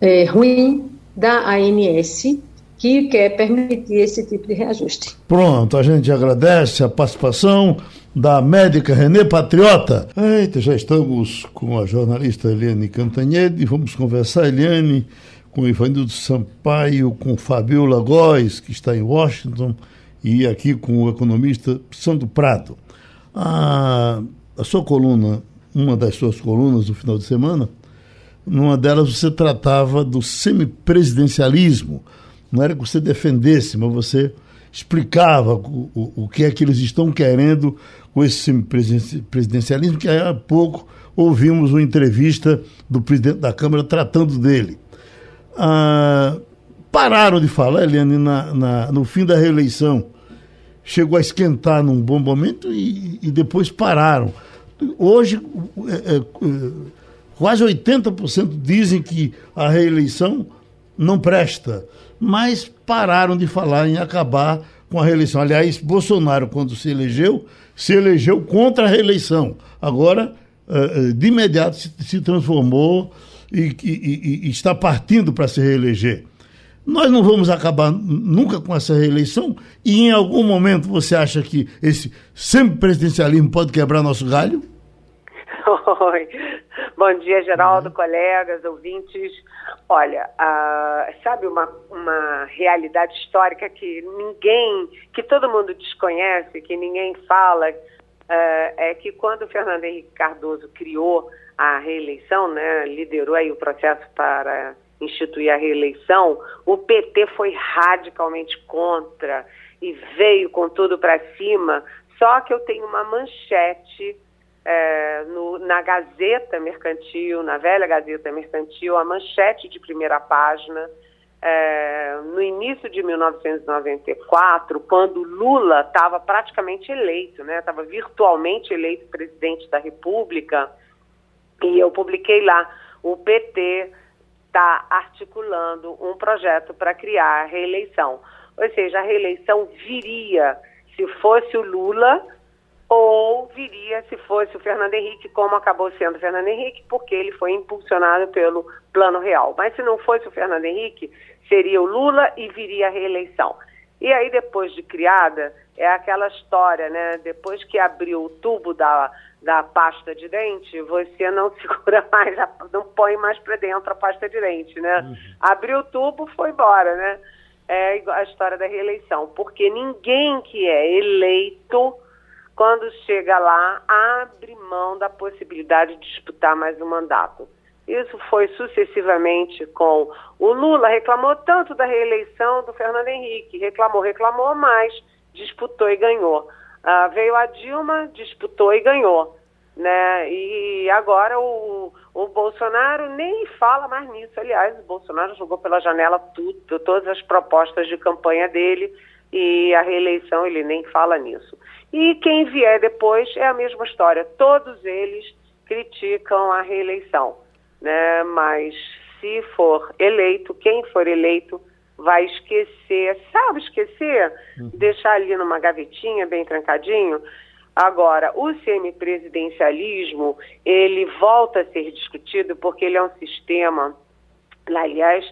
é, ruim da ANS que quer permitir esse tipo de reajuste. Pronto, a gente agradece a participação da médica Renê Patriota. Eita, já estamos com a jornalista Eliane Cantanhede, vamos conversar, Eliane, com Ivanildo Sampaio, com Fabiola Góes, que está em Washington, e aqui com o economista Sandro Prado. A, a sua coluna, uma das suas colunas do final de semana, numa delas você tratava do semipresidencialismo, não era que você defendesse, mas você explicava o, o, o que é que eles estão querendo com esse presidencialismo, que há pouco ouvimos uma entrevista do presidente da Câmara tratando dele. Ah, pararam de falar, Eliane, na, na, no fim da reeleição. Chegou a esquentar num bom momento e, e depois pararam. Hoje, é, é, é quase 80% dizem que a reeleição não presta mas pararam de falar em acabar com a reeleição. Aliás, Bolsonaro, quando se elegeu, se elegeu contra a reeleição. Agora, eh, eh, de imediato, se transformou e, e, e está partindo para se reeleger. Nós não vamos acabar nunca com essa reeleição e em algum momento você acha que esse presidencialismo pode quebrar nosso galho? Oi. Bom dia, Geraldo, uhum. colegas, ouvintes. Olha, sabe uma, uma realidade histórica que ninguém, que todo mundo desconhece, que ninguém fala, uh, é que quando o Fernando Henrique Cardoso criou a reeleição, né, liderou aí o processo para instituir a reeleição, o PT foi radicalmente contra e veio com tudo para cima. Só que eu tenho uma manchete é, no, na Gazeta Mercantil, na velha Gazeta Mercantil, a manchete de primeira página, é, no início de 1994, quando Lula estava praticamente eleito, estava né, virtualmente eleito presidente da República, e eu publiquei lá, o PT está articulando um projeto para criar a reeleição. Ou seja, a reeleição viria se fosse o Lula ou viria se fosse o Fernando Henrique, como acabou sendo o Fernando Henrique, porque ele foi impulsionado pelo Plano Real. Mas se não fosse o Fernando Henrique, seria o Lula e viria a reeleição. E aí, depois de criada, é aquela história, né? Depois que abriu o tubo da, da pasta de dente, você não segura mais, não põe mais para dentro a pasta de dente, né? Uhum. Abriu o tubo, foi embora, né? É a história da reeleição, porque ninguém que é eleito quando chega lá, abre mão da possibilidade de disputar mais um mandato. Isso foi sucessivamente com o Lula, reclamou tanto da reeleição do Fernando Henrique, reclamou, reclamou, mas disputou e ganhou. Uh, veio a Dilma, disputou e ganhou. Né? E agora o, o Bolsonaro nem fala mais nisso. Aliás, o Bolsonaro jogou pela janela tudo, todas as propostas de campanha dele e a reeleição ele nem fala nisso. E quem vier depois é a mesma história. Todos eles criticam a reeleição, né? Mas se for eleito, quem for eleito vai esquecer, sabe esquecer? Uhum. Deixar ali numa gavetinha bem trancadinho. Agora, o semipresidencialismo, ele volta a ser discutido porque ele é um sistema, aliás,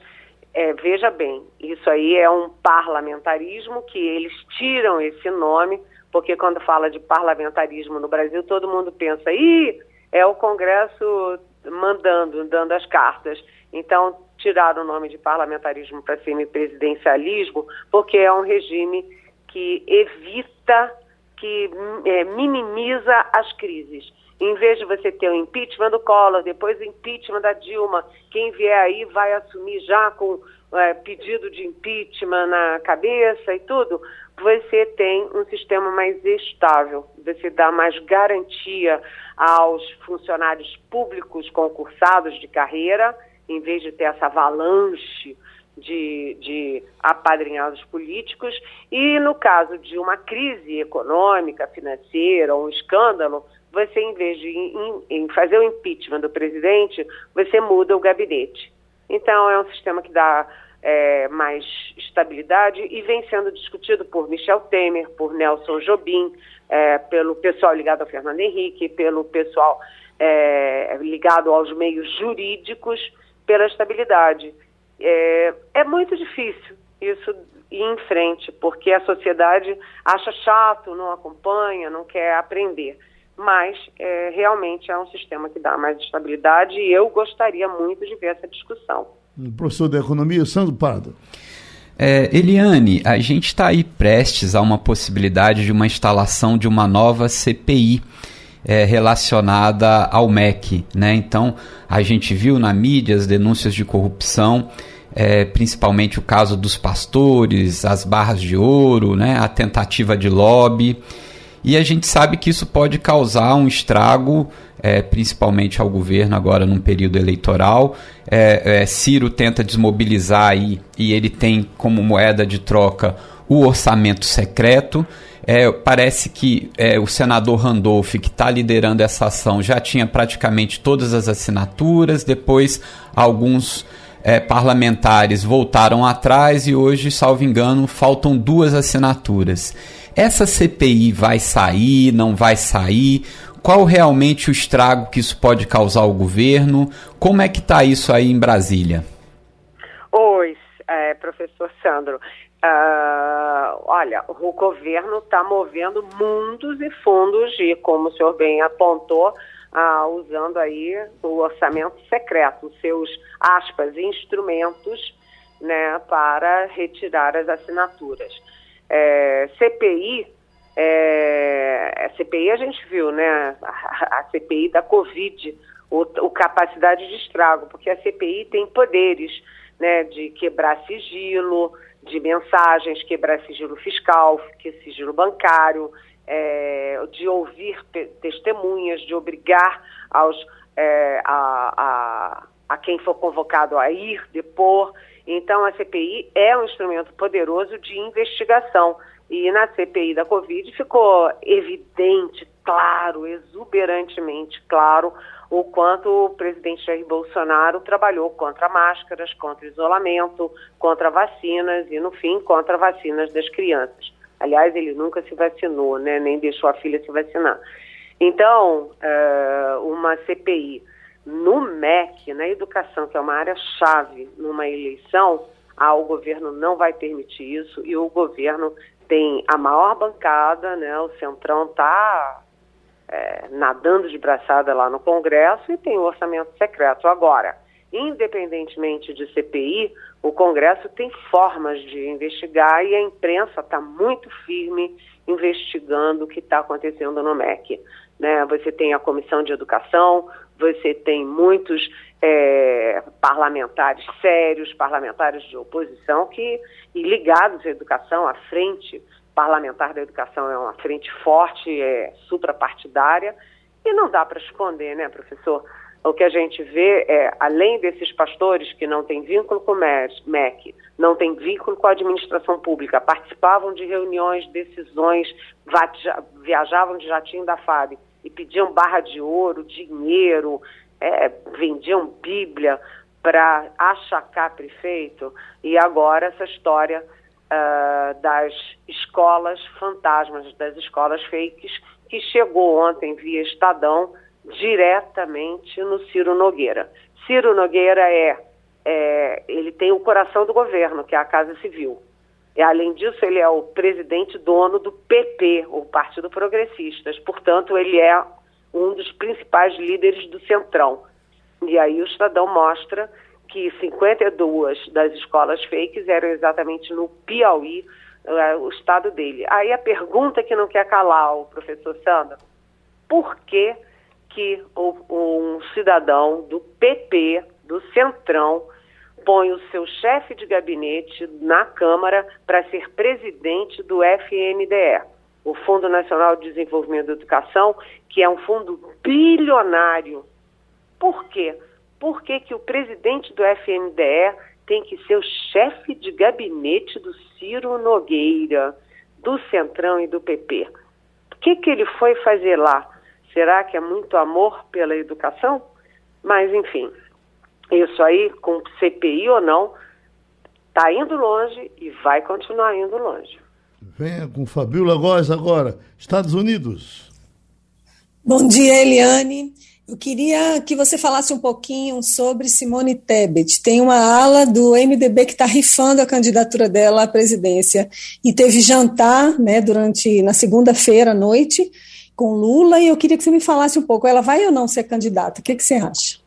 é, veja bem, isso aí é um parlamentarismo que eles tiram esse nome, porque quando fala de parlamentarismo no Brasil, todo mundo pensa, ih, é o Congresso mandando, dando as cartas. Então, tiraram o nome de parlamentarismo para semipresidencialismo, porque é um regime que evita, que é, minimiza as crises. Em vez de você ter o impeachment do Collor, depois o impeachment da Dilma, quem vier aí vai assumir já com é, pedido de impeachment na cabeça e tudo, você tem um sistema mais estável, você dá mais garantia aos funcionários públicos concursados de carreira, em vez de ter essa avalanche de, de apadrinhados políticos, e no caso de uma crise econômica, financeira, um escândalo, você, em vez de em, em fazer o impeachment do presidente, você muda o gabinete. Então, é um sistema que dá é, mais estabilidade e vem sendo discutido por Michel Temer, por Nelson Jobim, é, pelo pessoal ligado ao Fernando Henrique, pelo pessoal é, ligado aos meios jurídicos, pela estabilidade. É, é muito difícil isso ir em frente, porque a sociedade acha chato, não acompanha, não quer aprender mas é, realmente é um sistema que dá mais estabilidade e eu gostaria muito de ver essa discussão. Professor da Economia, Sandro Pardo. É, Eliane, a gente está aí prestes a uma possibilidade de uma instalação de uma nova CPI é, relacionada ao MEC. Né? Então, a gente viu na mídia as denúncias de corrupção, é, principalmente o caso dos pastores, as barras de ouro, né? a tentativa de lobby. E a gente sabe que isso pode causar um estrago, é, principalmente ao governo agora num período eleitoral. É, é, Ciro tenta desmobilizar aí e ele tem como moeda de troca o orçamento secreto. É, parece que é, o senador Randolph, que está liderando essa ação, já tinha praticamente todas as assinaturas, depois alguns é, parlamentares voltaram atrás e hoje, salvo engano, faltam duas assinaturas. Essa CPI vai sair, não vai sair? Qual realmente o estrago que isso pode causar ao governo? Como é que está isso aí em Brasília? Oi, é, professor Sandro. Uh, olha, o governo está movendo mundos e fundos e, como o senhor bem apontou, uh, usando aí o orçamento secreto, seus aspas, instrumentos né, para retirar as assinaturas. É, CPI, é, a CPI a gente viu, né? A, a CPI da Covid, o, o, capacidade de estrago, porque a CPI tem poderes né, de quebrar sigilo, de mensagens, quebrar sigilo fiscal, que sigilo bancário, é, de ouvir testemunhas, de obrigar aos, é, a, a, a quem for convocado a ir depor. Então, a CPI é um instrumento poderoso de investigação. E na CPI da Covid ficou evidente, claro, exuberantemente claro, o quanto o presidente Jair Bolsonaro trabalhou contra máscaras, contra isolamento, contra vacinas e, no fim, contra vacinas das crianças. Aliás, ele nunca se vacinou, né? nem deixou a filha se vacinar. Então, uh, uma CPI no MEC, na educação, que é uma área-chave numa eleição, ah, o governo não vai permitir isso e o governo tem a maior bancada, né? O Centrão está é, nadando de braçada lá no Congresso e tem o orçamento secreto. Agora, independentemente de CPI, o Congresso tem formas de investigar e a imprensa está muito firme investigando o que está acontecendo no MEC. Né? Você tem a Comissão de Educação, você tem muitos é, parlamentares sérios, parlamentares de oposição que, e ligados à educação, à frente parlamentar da educação é uma frente forte, é suprapartidária, e não dá para esconder, né, professor? O que a gente vê é, além desses pastores que não têm vínculo com o MEC, não têm vínculo com a administração pública, participavam de reuniões, decisões, viajavam de jatinho da FAB e pediam barra de ouro, dinheiro, é, vendiam Bíblia para achacar prefeito, e agora essa história uh, das escolas fantasmas, das escolas fakes, que chegou ontem via Estadão diretamente no Ciro Nogueira. Ciro Nogueira é, é, ele tem o coração do governo, que é a Casa Civil. E, além disso, ele é o presidente dono do PP, o Partido Progressistas. Portanto, ele é um dos principais líderes do Centrão. E aí o Estadão mostra que 52 das escolas fakes eram exatamente no Piauí, uh, o estado dele. Aí a pergunta que não quer calar o professor Sandra, por que que o, um cidadão do PP, do Centrão, põe o seu chefe de gabinete na Câmara para ser presidente do FNDE, o Fundo Nacional de Desenvolvimento da Educação, que é um fundo bilionário. Por quê? Por que, que o presidente do FNDE tem que ser o chefe de gabinete do Ciro Nogueira, do Centrão e do PP? O que, que ele foi fazer lá? Será que é muito amor pela educação? Mas, enfim, isso aí, com CPI ou não, está indo longe e vai continuar indo longe. Venha com Fabiola Góes agora, Estados Unidos. Bom dia, Eliane. Eu queria que você falasse um pouquinho sobre Simone Tebet. Tem uma ala do MDB que está rifando a candidatura dela à presidência. E teve jantar né, durante na segunda-feira à noite com Lula, e eu queria que você me falasse um pouco. Ela vai ou não ser candidata? O que, que você acha?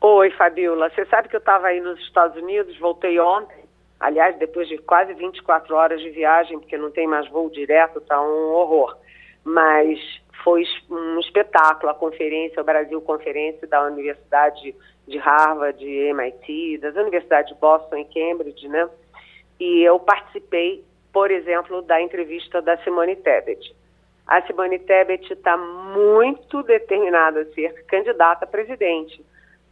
Oi, Fabiola. Você sabe que eu estava aí nos Estados Unidos, voltei ontem. Aliás, depois de quase 24 horas de viagem, porque não tem mais voo direto, está um horror. Mas foi um espetáculo, a conferência, o Brasil Conferência da Universidade de Harvard, de MIT, das universidades de Boston e Cambridge, né? E eu participei, por exemplo, da entrevista da Simone Tebet. A Simone Tebet está muito determinada a ser candidata a presidente,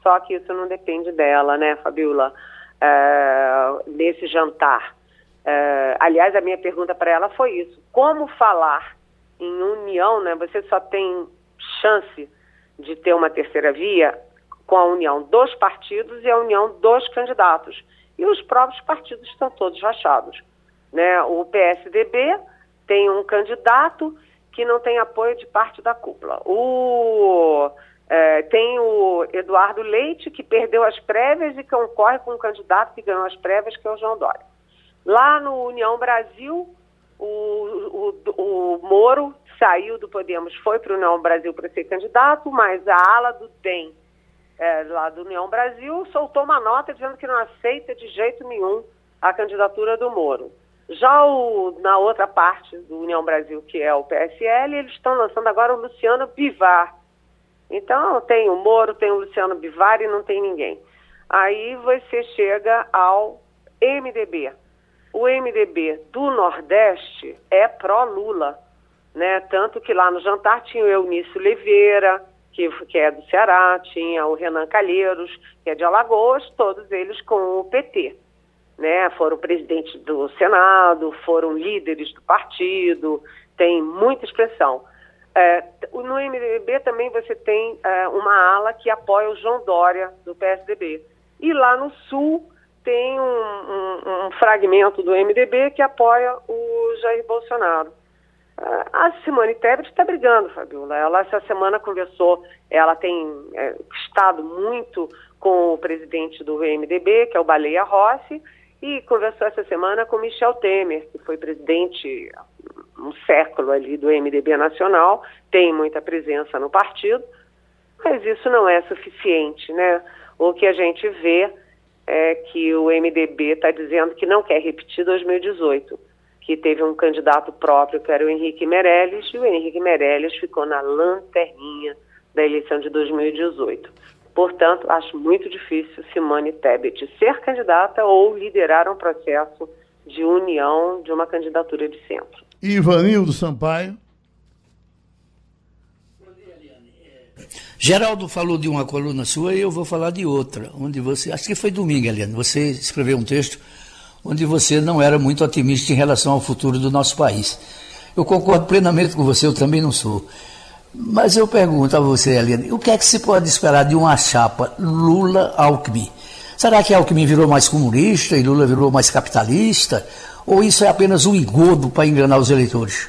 só que isso não depende dela, né, Fabiola? Uh, nesse jantar. Uh, aliás, a minha pergunta para ela foi isso: como falar em união, né, você só tem chance de ter uma terceira via com a união dos partidos e a união dos candidatos. E os próprios partidos estão todos rachados. Né? O PSDB tem um candidato que não tem apoio de parte da cúpula. O, é, tem o Eduardo Leite, que perdeu as prévias e concorre com um candidato que ganhou as prévias, que é o João Dória. Lá no União Brasil, o, o, o Moro saiu do Podemos, foi para o União Brasil para ser candidato, mas a ala do DEM, é, lá do União Brasil, soltou uma nota dizendo que não aceita de jeito nenhum a candidatura do Moro. Já o, na outra parte do União Brasil, que é o PSL, eles estão lançando agora o Luciano Bivar. Então, tem o Moro, tem o Luciano Bivar e não tem ninguém. Aí você chega ao MDB, o MDB do Nordeste é pró-Lula, né? Tanto que lá no jantar tinha o Eunício Oliveira, que, que é do Ceará, tinha o Renan Calheiros, que é de Alagoas, todos eles com o PT. Né? Foram presidentes do Senado, foram líderes do partido, tem muita expressão. É, no MDB também você tem é, uma ala que apoia o João Dória, do PSDB. E lá no Sul tem um, um, um fragmento do MDB que apoia o Jair Bolsonaro. A Simone Tebet está brigando, Fabiola. Ela essa semana conversou, ela tem é, estado muito com o presidente do MDB, que é o Baleia Rossi, e conversou essa semana com Michel Temer, que foi presidente um século ali do MDB Nacional, tem muita presença no partido, mas isso não é suficiente, né? O que a gente vê é que o MDB está dizendo que não quer repetir 2018, que teve um candidato próprio, que era o Henrique Meirelles, e o Henrique Meirelles ficou na lanterninha da eleição de 2018. Portanto, acho muito difícil Simone Tebet ser candidata ou liderar um processo de união de uma candidatura de centro. Ivanildo Sampaio. Geraldo falou de uma coluna sua e eu vou falar de outra, onde você, acho que foi domingo, Eliane, você escreveu um texto onde você não era muito otimista em relação ao futuro do nosso país. Eu concordo plenamente com você, eu também não sou. Mas eu pergunto a você, Eliane, o que é que se pode esperar de uma chapa Lula-Alckmin? Será que Alckmin virou mais comunista e Lula virou mais capitalista? Ou isso é apenas um engodo para enganar os eleitores?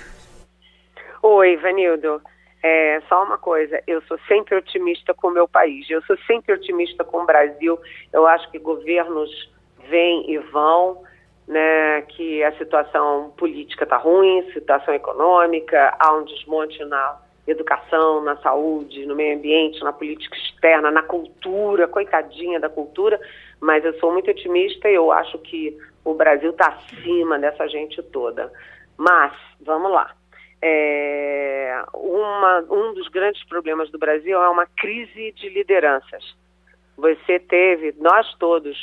Oi, Vanildo. É, só uma coisa, eu sou sempre otimista com o meu país, eu sou sempre otimista com o Brasil. Eu acho que governos vêm e vão, né, que a situação política está ruim, situação econômica, há um desmonte na educação, na saúde, no meio ambiente, na política externa, na cultura, coitadinha da cultura, mas eu sou muito otimista e eu acho que o Brasil está acima dessa gente toda. Mas, vamos lá. É, uma, um dos grandes problemas do Brasil é uma crise de lideranças. Você teve, nós todos,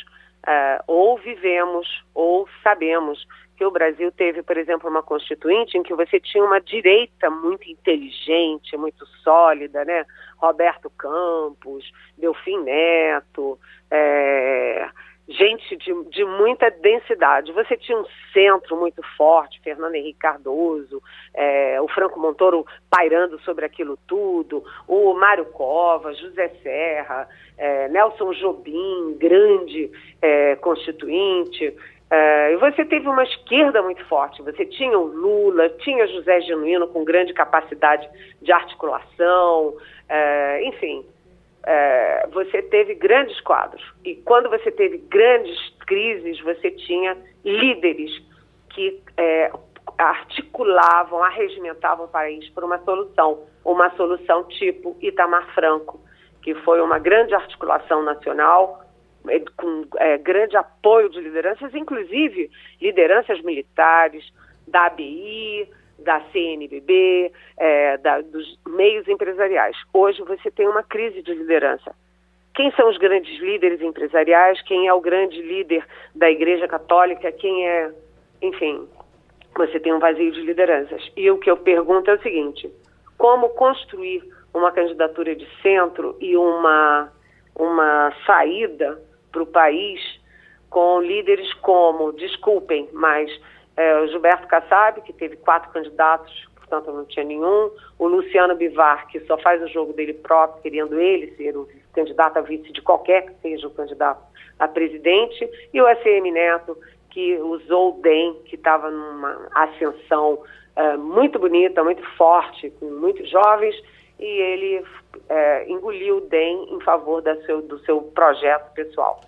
uh, ou vivemos ou sabemos que o Brasil teve, por exemplo, uma constituinte em que você tinha uma direita muito inteligente, muito sólida, né? Roberto Campos, Delfim Neto, é, gente de, de muita densidade. Você tinha um centro muito forte, Fernando Henrique Cardoso, é, o Franco Montoro pairando sobre aquilo tudo, o Mário Covas, José Serra, é, Nelson Jobim, grande é, constituinte. É, e você teve uma esquerda muito forte. Você tinha o Lula, tinha José Genuíno com grande capacidade de articulação, é, enfim. É, você teve grandes quadros. E quando você teve grandes crises, você tinha líderes que é, articulavam, arregimentavam o país por uma solução. Uma solução tipo Itamar Franco, que foi uma grande articulação nacional é, com é, grande apoio de lideranças, inclusive lideranças militares, da ABI, da CNBB, é, da, dos meios empresariais. Hoje você tem uma crise de liderança. Quem são os grandes líderes empresariais? Quem é o grande líder da Igreja Católica? Quem é. Enfim, você tem um vazio de lideranças. E o que eu pergunto é o seguinte: como construir uma candidatura de centro e uma, uma saída para o país com líderes como, desculpem, mas é, o Gilberto Kassab, que teve quatro candidatos, portanto não tinha nenhum, o Luciano Bivar, que só faz o jogo dele próprio, querendo ele ser o candidato a vice de qualquer que seja o candidato a presidente, e o ACM Neto, que usou o DEM, que estava numa ascensão é, muito bonita, muito forte, com muitos jovens, e ele é, engoliu o DEM em favor seu, do seu projeto pessoal.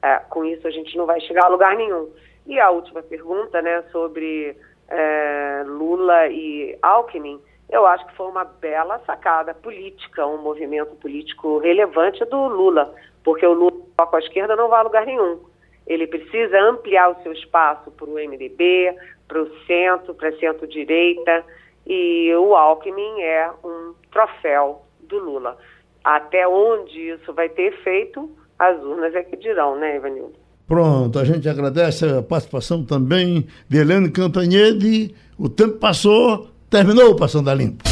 É, com isso, a gente não vai chegar a lugar nenhum. E a última pergunta, né, sobre é, Lula e Alckmin, eu acho que foi uma bela sacada política, um movimento político relevante do Lula, porque o Lula com a esquerda não vai a lugar nenhum. Ele precisa ampliar o seu espaço para o MDB, para o centro, para centro-direita, e o Alckmin é um troféu do Lula. Até onde isso vai ter efeito, as urnas é que dirão, né, Ivanildo? Pronto, a gente agradece a participação também de Helene Cantanhede. O tempo passou, terminou o Passando a Limpo.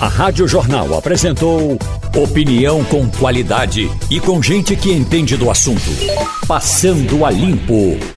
A Rádio Jornal apresentou opinião com qualidade e com gente que entende do assunto. Passando a Limpo.